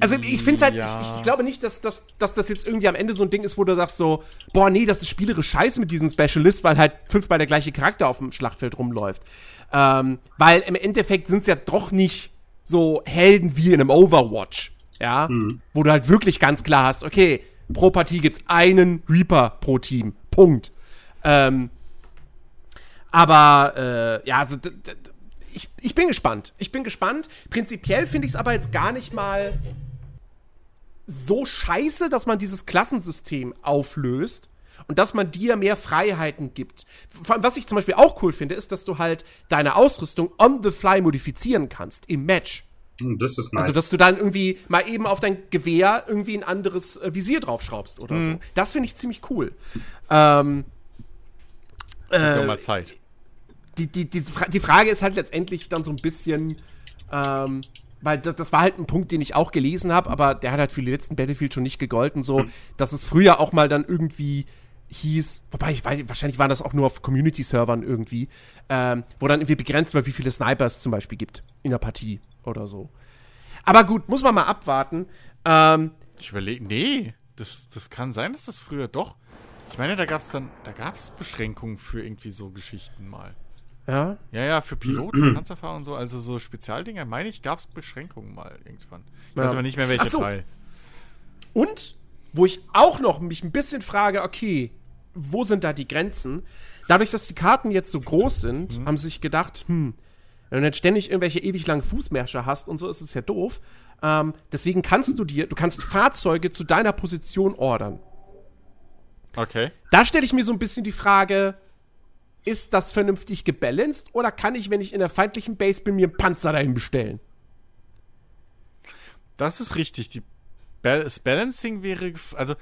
also ich finde es halt, ja. ich, ich, glaube nicht, dass, dass, dass das jetzt irgendwie am Ende so ein Ding ist, wo du sagst so, boah, nee, das ist spielerisch scheiße mit diesem Specialist, weil halt fünfmal der gleiche Charakter auf dem Schlachtfeld rumläuft. Ähm, weil im Endeffekt sind es ja doch nicht so Helden wie in einem Overwatch, ja, mhm. wo du halt wirklich ganz klar hast, okay, pro Partie gibt's einen Reaper pro Team, Punkt. Ähm, aber äh, ja, also ich, ich bin gespannt. Ich bin gespannt. Prinzipiell finde ich es aber jetzt gar nicht mal so scheiße, dass man dieses Klassensystem auflöst und dass man dir mehr Freiheiten gibt. Was ich zum Beispiel auch cool finde, ist, dass du halt deine Ausrüstung on the fly modifizieren kannst im Match. Hm, das ist nice. Also, dass du dann irgendwie mal eben auf dein Gewehr irgendwie ein anderes äh, Visier draufschraubst oder Mhm. so. Das finde ich ziemlich cool. Ähm, ja äh, auch mal Zeit. Die, die, die, die Frage ist halt letztendlich dann so ein bisschen, ähm, weil das, das war halt ein Punkt, den ich auch gelesen habe, aber der hat halt für die letzten Battlefield schon nicht gegolten, so, dass es früher auch mal dann irgendwie hieß, wobei ich weiß, wahrscheinlich waren das auch nur auf Community-Servern irgendwie, ähm, wo dann irgendwie begrenzt war, wie viele Snipers zum Beispiel gibt in der Partie oder so. Aber gut, muss man mal abwarten. Ähm, Ich überlege, nee, das, das kann sein, dass das früher doch. Ich meine, da gab es dann, da gab es Beschränkungen für irgendwie so Geschichten mal. Ja, Ja, ja, für Piloten, Panzerfahrer und so, also so Spezialdinger, meine ich, gab es Beschränkungen mal irgendwann. Ich Ja. weiß aber nicht mehr, welcher Ach so. Teil. Und wo ich auch noch mich ein bisschen frage, okay, wo sind da die Grenzen? Dadurch, dass die Karten jetzt so groß sind, haben sie sich gedacht, hm, wenn du jetzt ständig irgendwelche ewig langen Fußmärsche hast und so, ist es ja doof. Ähm, deswegen kannst du dir, du kannst Fahrzeuge zu deiner Position ordern. Okay. Da stelle ich mir so ein bisschen die Frage, ist das vernünftig gebalanced oder kann ich, wenn ich in der feindlichen Base bin, mir einen Panzer dahin bestellen? Das ist richtig. Die Bal das Balancing wäre, also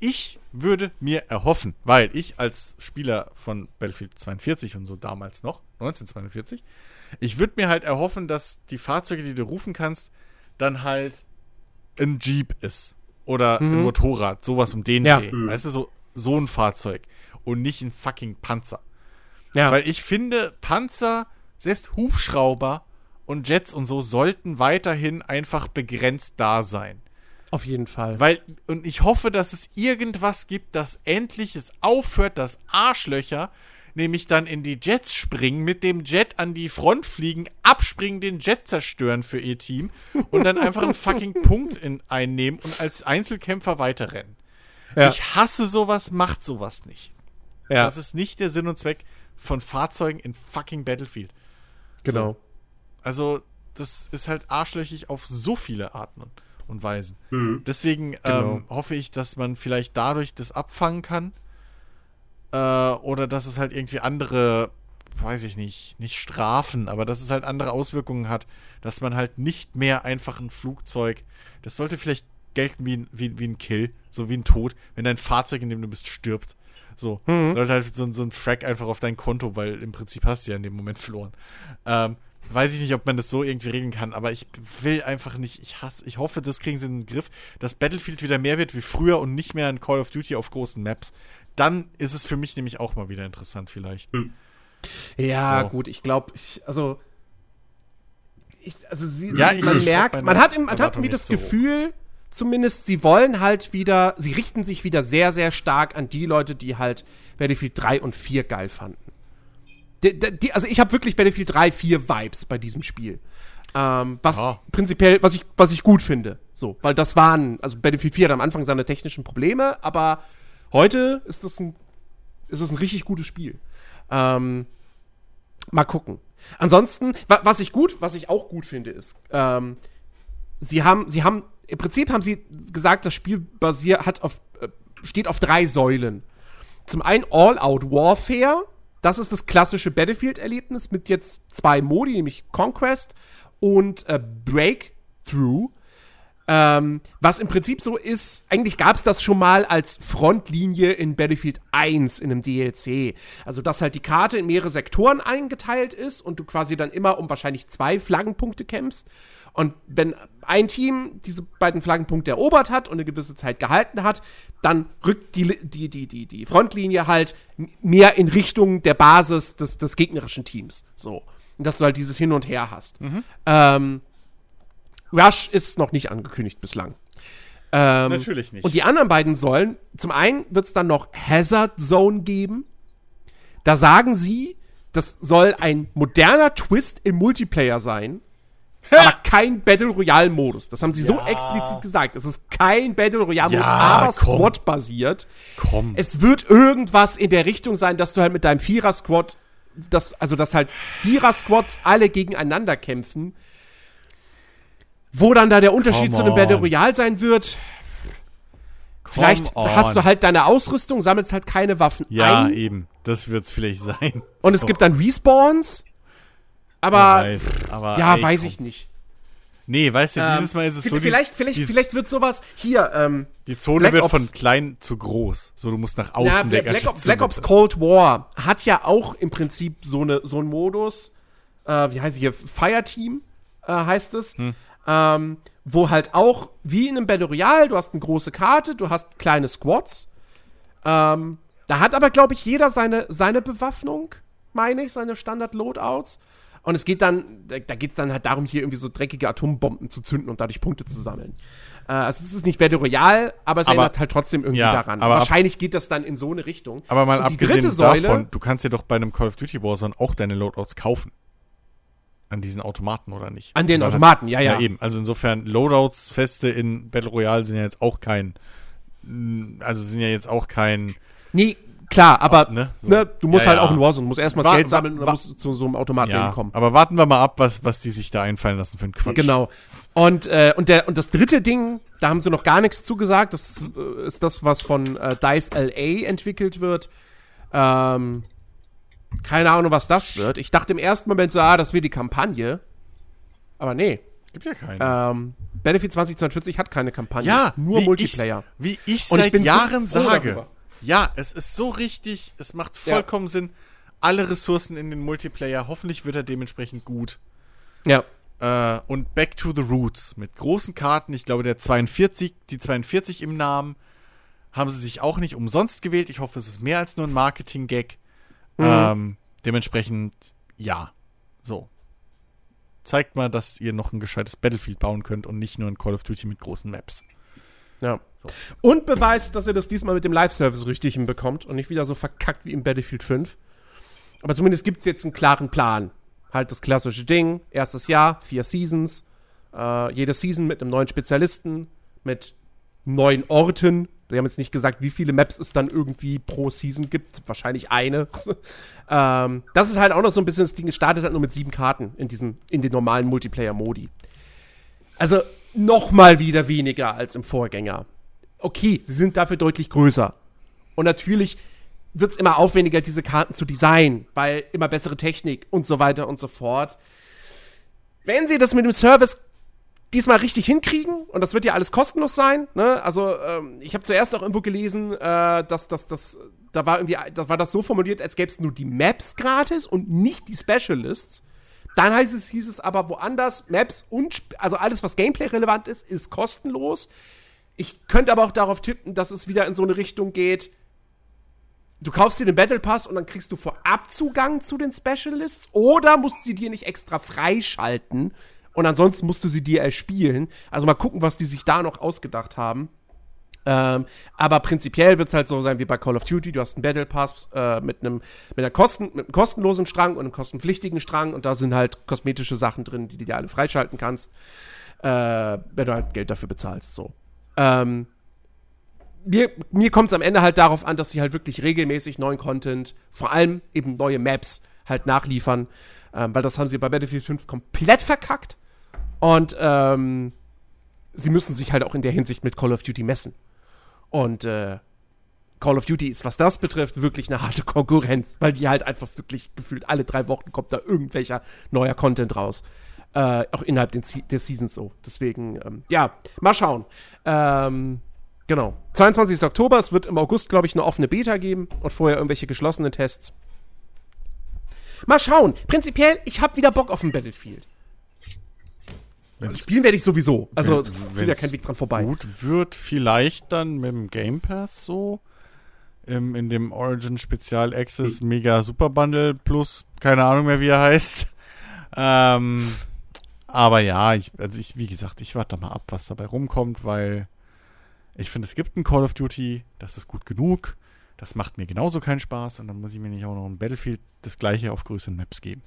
ich würde mir erhoffen, weil ich als Spieler von Battlefield 42 und so damals noch, 1942, ich würde mir halt erhoffen, dass die Fahrzeuge, die du rufen kannst, dann halt ein Jeep ist oder ein Motorrad, sowas um den Ja. Dreh. Weißt du, so, so ein Fahrzeug und nicht ein fucking Panzer. Ja, Weil ich finde, Panzer, selbst Hubschrauber und Jets und so sollten weiterhin einfach begrenzt da sein. auf jeden Fall. Weil, und ich hoffe, dass es irgendwas gibt, das endlich es aufhört, dass Arschlöcher nämlich dann in die Jets springen, mit dem Jet an die Front fliegen, abspringen, den Jet zerstören für ihr Team und dann einfach einen fucking Punkt in, einnehmen und als Einzelkämpfer weiterrennen. Ja. Ich hasse sowas, macht sowas nicht. ja, Das ist nicht der Sinn und Zweck von Fahrzeugen in fucking Battlefield. genau. Also, das ist halt arschlöchig auf so viele Arten und, und Weisen. Mhm. Deswegen Genau. ähm, hoffe ich, dass man vielleicht dadurch das abfangen kann. Äh, oder dass es halt irgendwie andere, weiß ich nicht, nicht Strafen, aber dass es halt andere Auswirkungen hat, dass man halt nicht mehr einfach ein Flugzeug, das sollte vielleicht gelten wie ein, wie, wie ein Kill, so wie ein Tod, wenn dein Fahrzeug, in dem du bist, stirbt. So, sollte halt so, ein- so ein Frack einfach auf dein Konto, weil im Prinzip hast du ja in dem Moment verloren. Ähm, weiß ich nicht, ob man das so irgendwie regeln kann, aber ich will einfach nicht, ich hasse, ich hoffe, das kriegen sie in den Griff, dass Battlefield wieder mehr wird wie früher und nicht mehr ein Call of Duty auf großen Maps. Dann ist es für mich nämlich auch mal wieder interessant vielleicht. Ja, So. gut, ich glaube, ich, also. Ich, also sie, Ja, man ich merkt, man hat, im, man hat irgendwie das so hoch. Zumindest, sie wollen halt wieder, sie richten sich wieder sehr, sehr stark an die Leute, die halt Battlefield 3 und 4 geil fanden. Die, die, also ich habe wirklich Battlefield 3, 4 Vibes bei diesem Spiel. Ähm, was Ja. prinzipiell, was ich, was ich gut finde. So, weil das waren, also Battlefield 4 hat am Anfang seine technischen Probleme, aber heute ist das ein, ist das ein richtig gutes Spiel. Ähm, mal gucken. Ansonsten, wa was ich gut, was ich auch gut finde, ist, ähm, sie haben, sie haben, im Prinzip haben sie gesagt, das Spiel basiert, hat auf, äh, steht auf drei Säulen. Zum einen All-Out Warfare, das ist das klassische Battlefield-Erlebnis mit jetzt zwei Modi, nämlich Conquest und äh, Breakthrough. Ähm, was im Prinzip so ist, eigentlich gab es das schon mal als Frontlinie in Battlefield 1 in einem DLC. Also, dass halt die Karte in mehrere Sektoren eingeteilt ist und du quasi dann immer um wahrscheinlich zwei Flaggenpunkte kämpfst. Und wenn ein Team diese beiden Flaggenpunkte erobert hat und eine gewisse Zeit gehalten hat, dann rückt die, die, die, die, die Frontlinie halt mehr in Richtung der Basis des, des gegnerischen Teams. So. Und dass du halt dieses Hin und Her hast. Ähm, Rush ist noch nicht angekündigt bislang. Ähm, Natürlich nicht. Und die anderen beiden Säulen, zum einen wird es dann noch Hazard Zone geben. Da sagen sie, das soll ein moderner Twist im Multiplayer sein, aber kein Battle Royale Modus. Das haben sie so explizit gesagt. Es ist kein Battle Royale Modus, Ja, aber. Squad basiert. Komm. Es wird irgendwas in der Richtung sein, dass du halt mit deinem Vierer-Squad dass, also dass halt Vierer-Squads alle gegeneinander kämpfen. Wo dann da der Unterschied Come zu einem Battle on. Royale sein wird, vielleicht Come hast du on. halt deine Ausrüstung, sammelst halt keine Waffen Ja, ein. eben. Das wird's vielleicht sein. Und es So, gibt dann Respawns. Aber weiß. Aber, ja, ey, weiß komm. ich nicht. Nee, weißt du, Ähm, dieses Mal ist es so, die, vielleicht, vielleicht, die, vielleicht wird sowas hier. Ähm, die Zone Black wird Ops- von klein zu groß. So, du musst nach außen na, weg. Black, anstatt Ops, Black Ops. Cold War hat ja auch im Prinzip so, eine, so einen Modus. Äh, wie heißt es hier? Fireteam äh, heißt es. Hm. Ähm, wo halt auch, wie in einem Battle Royale, du hast eine große Karte, du hast kleine Squads. Ähm, da hat aber, glaube ich, jeder seine, seine Bewaffnung, meine ich, seine Standard-Loadouts. Und es geht dann, da, da geht es dann halt darum, hier irgendwie so dreckige Atombomben zu zünden und dadurch Punkte zu sammeln. Äh, also es ist nicht Battle Royale, aber es Aber- erinnert halt trotzdem irgendwie ja, daran. aber ab- Wahrscheinlich geht das dann in so eine Richtung. Aber mal Und die abgesehen dritte Säule, davon, du kannst ja doch bei einem Call of Duty Warzone auch deine Loadouts kaufen. An diesen Automaten oder nicht? An den Automaten, ja, ja. Ja, eben. Also insofern, Loadouts feste in Battle Royale sind ja jetzt auch kein, mm, also sind ja jetzt auch kein, Nee, klar, aber ne, ne, so. du musst Ja, halt ja. auch in Warzone, musst erstmal das Geld sammeln und dann musst du zu so einem Automaten ja, hinkommen. aber warten wir mal ab, was, was die sich da einfallen lassen für einen Quatsch. Genau. Und, äh, und, der, und das dritte Ding, da haben sie noch gar nichts zugesagt. Das äh, ist das, was von äh, DICE LA entwickelt wird. Ähm, keine Ahnung, was das wird. Ich dachte im ersten Moment so, ah, das wird die Kampagne. Aber nee. Gibt ja keine. Ähm, Battlefield 2042 hat keine Kampagne. ja, nur wie Multiplayer. Ich, wie ich ich seit so Jahren froh sage. darüber. Ja, es ist so richtig, es macht Ja. vollkommen Sinn. Alle Ressourcen in den Multiplayer, hoffentlich wird er dementsprechend gut. Ja. Äh, und Back to the Roots mit großen Karten. Ich glaube, der 42, die 42 im Namen haben sie sich auch nicht umsonst gewählt. Ich hoffe, es ist mehr als nur ein Marketing-Gag. Mhm. Ähm, dementsprechend, ja. So. Zeigt mal, dass ihr noch ein gescheites Battlefield bauen könnt und nicht nur ein Call of Duty mit großen Maps. Ja. Und beweist, dass er das diesmal mit dem Live-Service richtig hinbekommt und nicht wieder so verkackt wie im Battlefield 5. Aber zumindest gibt es jetzt einen klaren Plan. Halt das klassische Ding, erstes Jahr, vier Seasons, äh, jede Season mit einem neuen Spezialisten, mit neuen Orten. Die haben jetzt nicht gesagt, wie viele Maps es dann irgendwie pro Season gibt. Wahrscheinlich eine. ähm, das ist halt auch noch so ein bisschen das Ding. Es startet halt nur mit sieben Karten in diesem, in den normalen Multiplayer-Modi. Also noch mal wieder weniger als im Vorgänger. Okay, sie sind dafür deutlich größer. Und natürlich wird es immer aufwendiger, diese Karten zu designen, weil immer bessere Technik und so weiter und so fort. Wenn sie das mit dem Service diesmal richtig hinkriegen, und das wird ja alles kostenlos sein, ne? Also, ähm, ich habe zuerst auch irgendwo gelesen, äh, dass das, das, da war irgendwie, da war das so formuliert, als gäbe es nur die Maps gratis und nicht die Specialists. Dann heißt es, hieß es aber woanders, Maps und, also alles, was Gameplay-relevant ist, ist kostenlos. Ich könnte aber auch darauf tippen, dass es wieder in so eine Richtung geht, du kaufst dir den Battle Pass und dann kriegst du vorab Zugang zu den Specialists oder musst sie dir nicht extra freischalten und ansonsten musst du sie dir erspielen. Also mal gucken, was die sich da noch ausgedacht haben. Ähm, aber prinzipiell wird es halt so sein wie bei Call of Duty. Du hast einen Battle Pass äh, mit einem mit, Kosten, kostenlosen Strang und einem kostenpflichtigen Strang und da sind halt kosmetische Sachen drin, die du dir alle freischalten kannst, äh, wenn du halt Geld dafür bezahlst. So. Ähm, mir, mir kommt es am Ende halt darauf an, dass sie halt wirklich regelmäßig neuen Content, vor allem eben neue Maps, halt nachliefern. Ähm, weil das haben sie bei Battlefield 5 komplett verkackt. Und ähm, sie müssen sich halt auch in der Hinsicht mit Call of Duty messen. Und äh, Call of Duty ist, was das betrifft, wirklich eine harte Konkurrenz, weil die halt einfach wirklich gefühlt alle drei Wochen kommt da irgendwelcher neuer Content raus. Äh, auch innerhalb der Seasons so. Deswegen, ähm, ja, mal schauen. Ähm, genau. 22. Oktober, es wird im August, glaube ich, eine offene Beta geben und vorher irgendwelche geschlossenen Tests. Mal schauen. Prinzipiell, ich habe wieder Bock auf ein Battlefield. Wenn's Spielen werde ich sowieso. Also, Wenn- führt ja kein Weg dran vorbei. gut wird, vielleicht dann mit dem Game Pass so. Im, in dem Origin Spezial Access Mega Super Bundle Plus, keine Ahnung mehr, wie er heißt. Ähm, aber ja, ich, also ich, wie gesagt, ich warte mal ab, was dabei rumkommt, weil ich finde, es gibt ein Call of Duty, das ist gut genug. Das macht mir genauso keinen Spaß und dann muss ich mir nicht auch noch ein Battlefield das gleiche auf größeren Maps geben.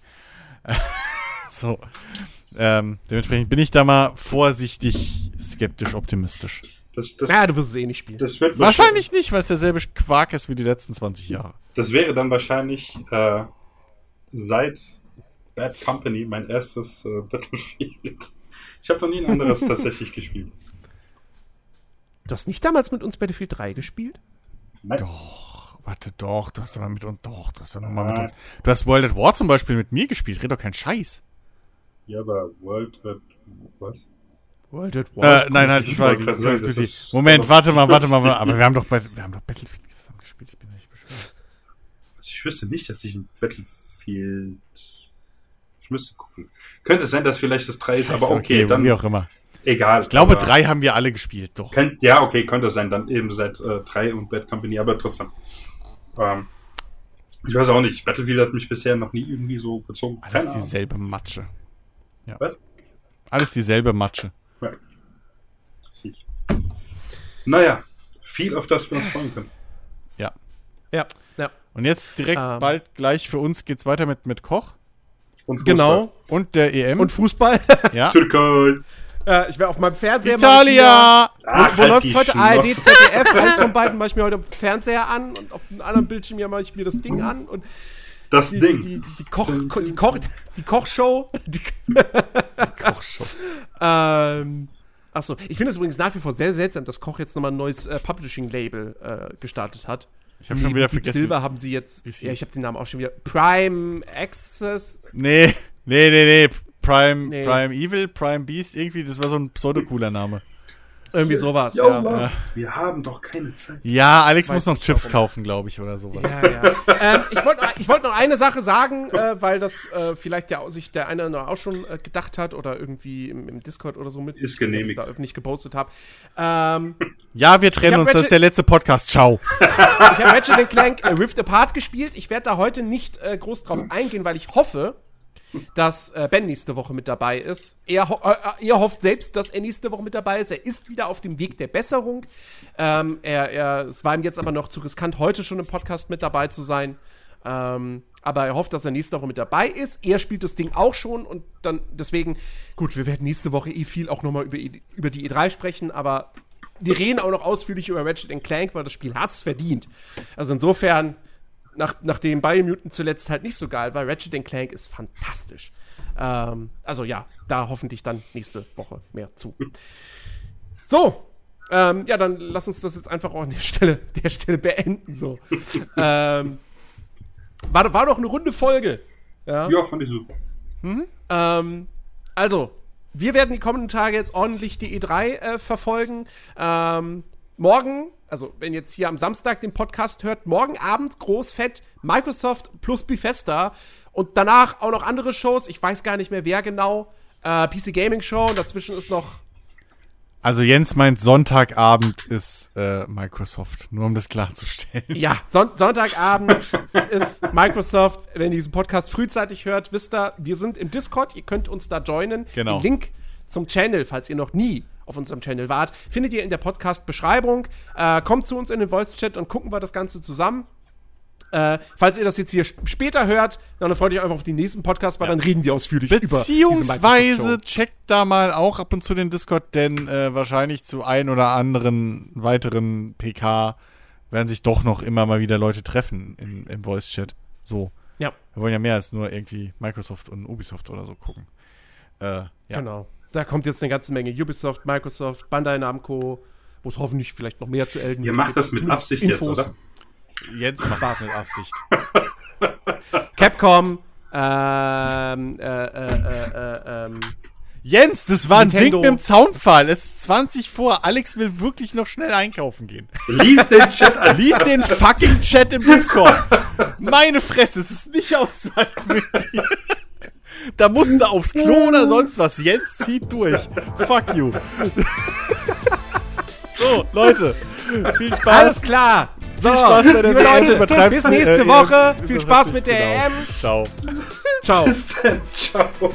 so. Ähm, dementsprechend bin ich da mal vorsichtig skeptisch optimistisch. Das, das, Ja, du wirst es eh nicht spielen. das wird Wahrscheinlich nicht, weil es derselbe Quark ist wie die letzten 20 Jahre. Das wäre dann wahrscheinlich äh, seit Bad Company mein erstes äh, Battlefield. Ich habe noch nie ein anderes tatsächlich gespielt. Du hast nicht damals mit uns Battlefield 3 gespielt? Nein. Doch, warte, doch, du hast aber mit uns, doch, du hast ja nochmal mit uns. Du hast World at War zum Beispiel mit mir gespielt, red doch keinen Scheiß. Ja, aber World at was? World at Äh, nein, nein, das war. sagen, das ist- Moment, warte mal, warte mal, warte- aber wir haben doch, bei, wir haben doch Battlefield zusammen gespielt, ich bin nicht bescheuert. Also ich wüsste nicht, dass ich ein Battlefield. Ich müsste gucken. Könnte sein, dass vielleicht das 3 ist, Scheiße, aber okay, dann wie auch immer. egal. Ich glaube, aber drei haben wir alle gespielt, doch. Könnt, ja, okay, könnte sein, dann eben seit äh, 3 und Bad Company, aber trotzdem. Ähm, ich weiß auch nicht, Battlefield hat mich bisher noch nie irgendwie so gezogen. Alles Keine Ahnung. dieselbe Matsche. Ja. Was? Alles dieselbe Matsche. Ja. Naja, viel auf das wir uns freuen können. Ja. Ja, ja. Und jetzt direkt Ähm. bald gleich für uns geht's weiter mit, mit Koch Und Genau. und der EM. Und Fußball? ja. Türkei. äh, ich werde auf meinem Fernseher. Italia! Ach, Wo, wo halt läuft die heute? ARD, ZDF, eins von beiden mache ich mir heute am Fernseher an und auf dem anderen Bildschirm mache ich mir das Ding an und Das die, Ding. die, die, die, Koch, die, Koch, die Kochshow. Die, Kochshow. ähm, achso, ich finde es übrigens nach wie vor sehr seltsam, dass Koch jetzt nochmal ein neues äh, Publishing-Label äh, gestartet hat. Ich habe schon wieder Deep vergessen. Silver haben sie jetzt. Ja, ich habe den Namen auch schon wieder. Prime Access. Nee, nee, nee, nee. Prime, Nee. Prime Evil, Prime Beast, irgendwie, das war so ein pseudo-cooler Name. Irgendwie sowas. Ja, Mann, Wir haben doch keine Zeit. Ja, Alex Weiß muss noch Chips warum. kaufen, glaube ich, oder sowas. Ja, ja. ähm, ich wollte ich wollt noch eine Sache sagen, äh, weil das äh, vielleicht der, sich der eine oder andere auch schon äh, gedacht hat oder irgendwie im, im Discord oder so mit. Ist ich genehmigt. ich's da öffentlich gepostet habe. Ähm, Ja, wir trennen Ich uns, das Ratchet- ist der letzte Podcast. Ciao. ich habe Ratchet Clank äh, Rift Apart gespielt. Ich werde da heute nicht äh, groß drauf eingehen, weil ich hoffe, dass äh, Ben nächste Woche mit dabei ist. Er, ho äh, er hofft selbst, dass er nächste Woche mit dabei ist. Er ist wieder auf dem Weg der Besserung. Ähm, er, er, es war ihm jetzt aber noch zu riskant, heute schon im Podcast mit dabei zu sein. Ähm, aber er hofft, dass er nächste Woche mit dabei ist. Er spielt das Ding auch schon und dann deswegen, gut, wir werden nächste Woche eh viel auch nochmal über, E- über die E3 sprechen, aber wir reden auch noch ausführlich über Ratchet Clank, weil das Spiel hat's verdient. Also insofern, nach, nachdem Biomutant zuletzt halt nicht so geil war, Ratchet Clank ist fantastisch. Ähm, also ja, da hoffentlich dann nächste Woche mehr zu. So, ähm, ja, dann lass uns das jetzt einfach auch an der Stelle, der Stelle beenden. So. ähm, war, war doch eine runde Folge. Ja. Ja, fand ich super. Ähm, also, wir werden die kommenden Tage jetzt ordentlich die E3 äh, verfolgen. Ähm, morgen, also wenn jetzt hier am Samstag den Podcast hört, morgen Abend großfett Microsoft plus Bethesda und danach auch noch andere Shows. Ich weiß gar nicht mehr wer genau. Äh, PC Gaming Show und dazwischen ist noch Also Jens meint, Sonntagabend ist äh, Microsoft, nur um das klarzustellen. Ja, Son Sonntagabend ist Microsoft. Wenn ihr diesen Podcast frühzeitig hört, wisst ihr, wir sind im Discord. Ihr könnt uns da joinen. Genau. Den Link zum Channel, falls ihr noch nie auf unserem Channel wart, findet ihr in der Podcast-Beschreibung. Äh, kommt zu uns in den Voice-Chat und gucken wir das Ganze zusammen. Äh, falls ihr das jetzt hier sp- später hört, dann freut euch einfach auf den nächsten Podcast, weil dann reden wir ausführlich über diese Beziehungsweise checkt da mal auch ab und zu den Discord, denn äh, wahrscheinlich zu ein oder anderen weiteren PK werden sich doch noch immer mal wieder Leute treffen im, im Voice-Chat. So. Ja, Wir wollen ja mehr als nur irgendwie Microsoft und Ubisoft oder so gucken. Äh, ja. genau. Da kommt jetzt eine ganze Menge Ubisoft, Microsoft, Bandai Namco, wo es hoffentlich vielleicht noch mehr zu Elden Ihr macht das mit Absicht jetzt, Infos. oder? Jens macht das mit Absicht. Capcom, ähm, äh, äh, äh, ähm, Jens, das war ein Nintendo. Wink im Zaunpfahl. Es ist 20 vor. Alex will wirklich noch schnell einkaufen gehen. Lies den Chat an. Lies den fucking Chat im Discord. Meine Fresse, es ist nicht auszuhalten mit dir. Da musst du aufs Klo oder sonst was. Jens zieht durch. Fuck you. So, Leute. Viel Spaß. alles klar. So, Viel Spaß bei der. Leute, bis nächste äh, Woche. Viel Spaß mit der nicht, EM. genau. Ciao. Ciao. Bis dann. Ciao.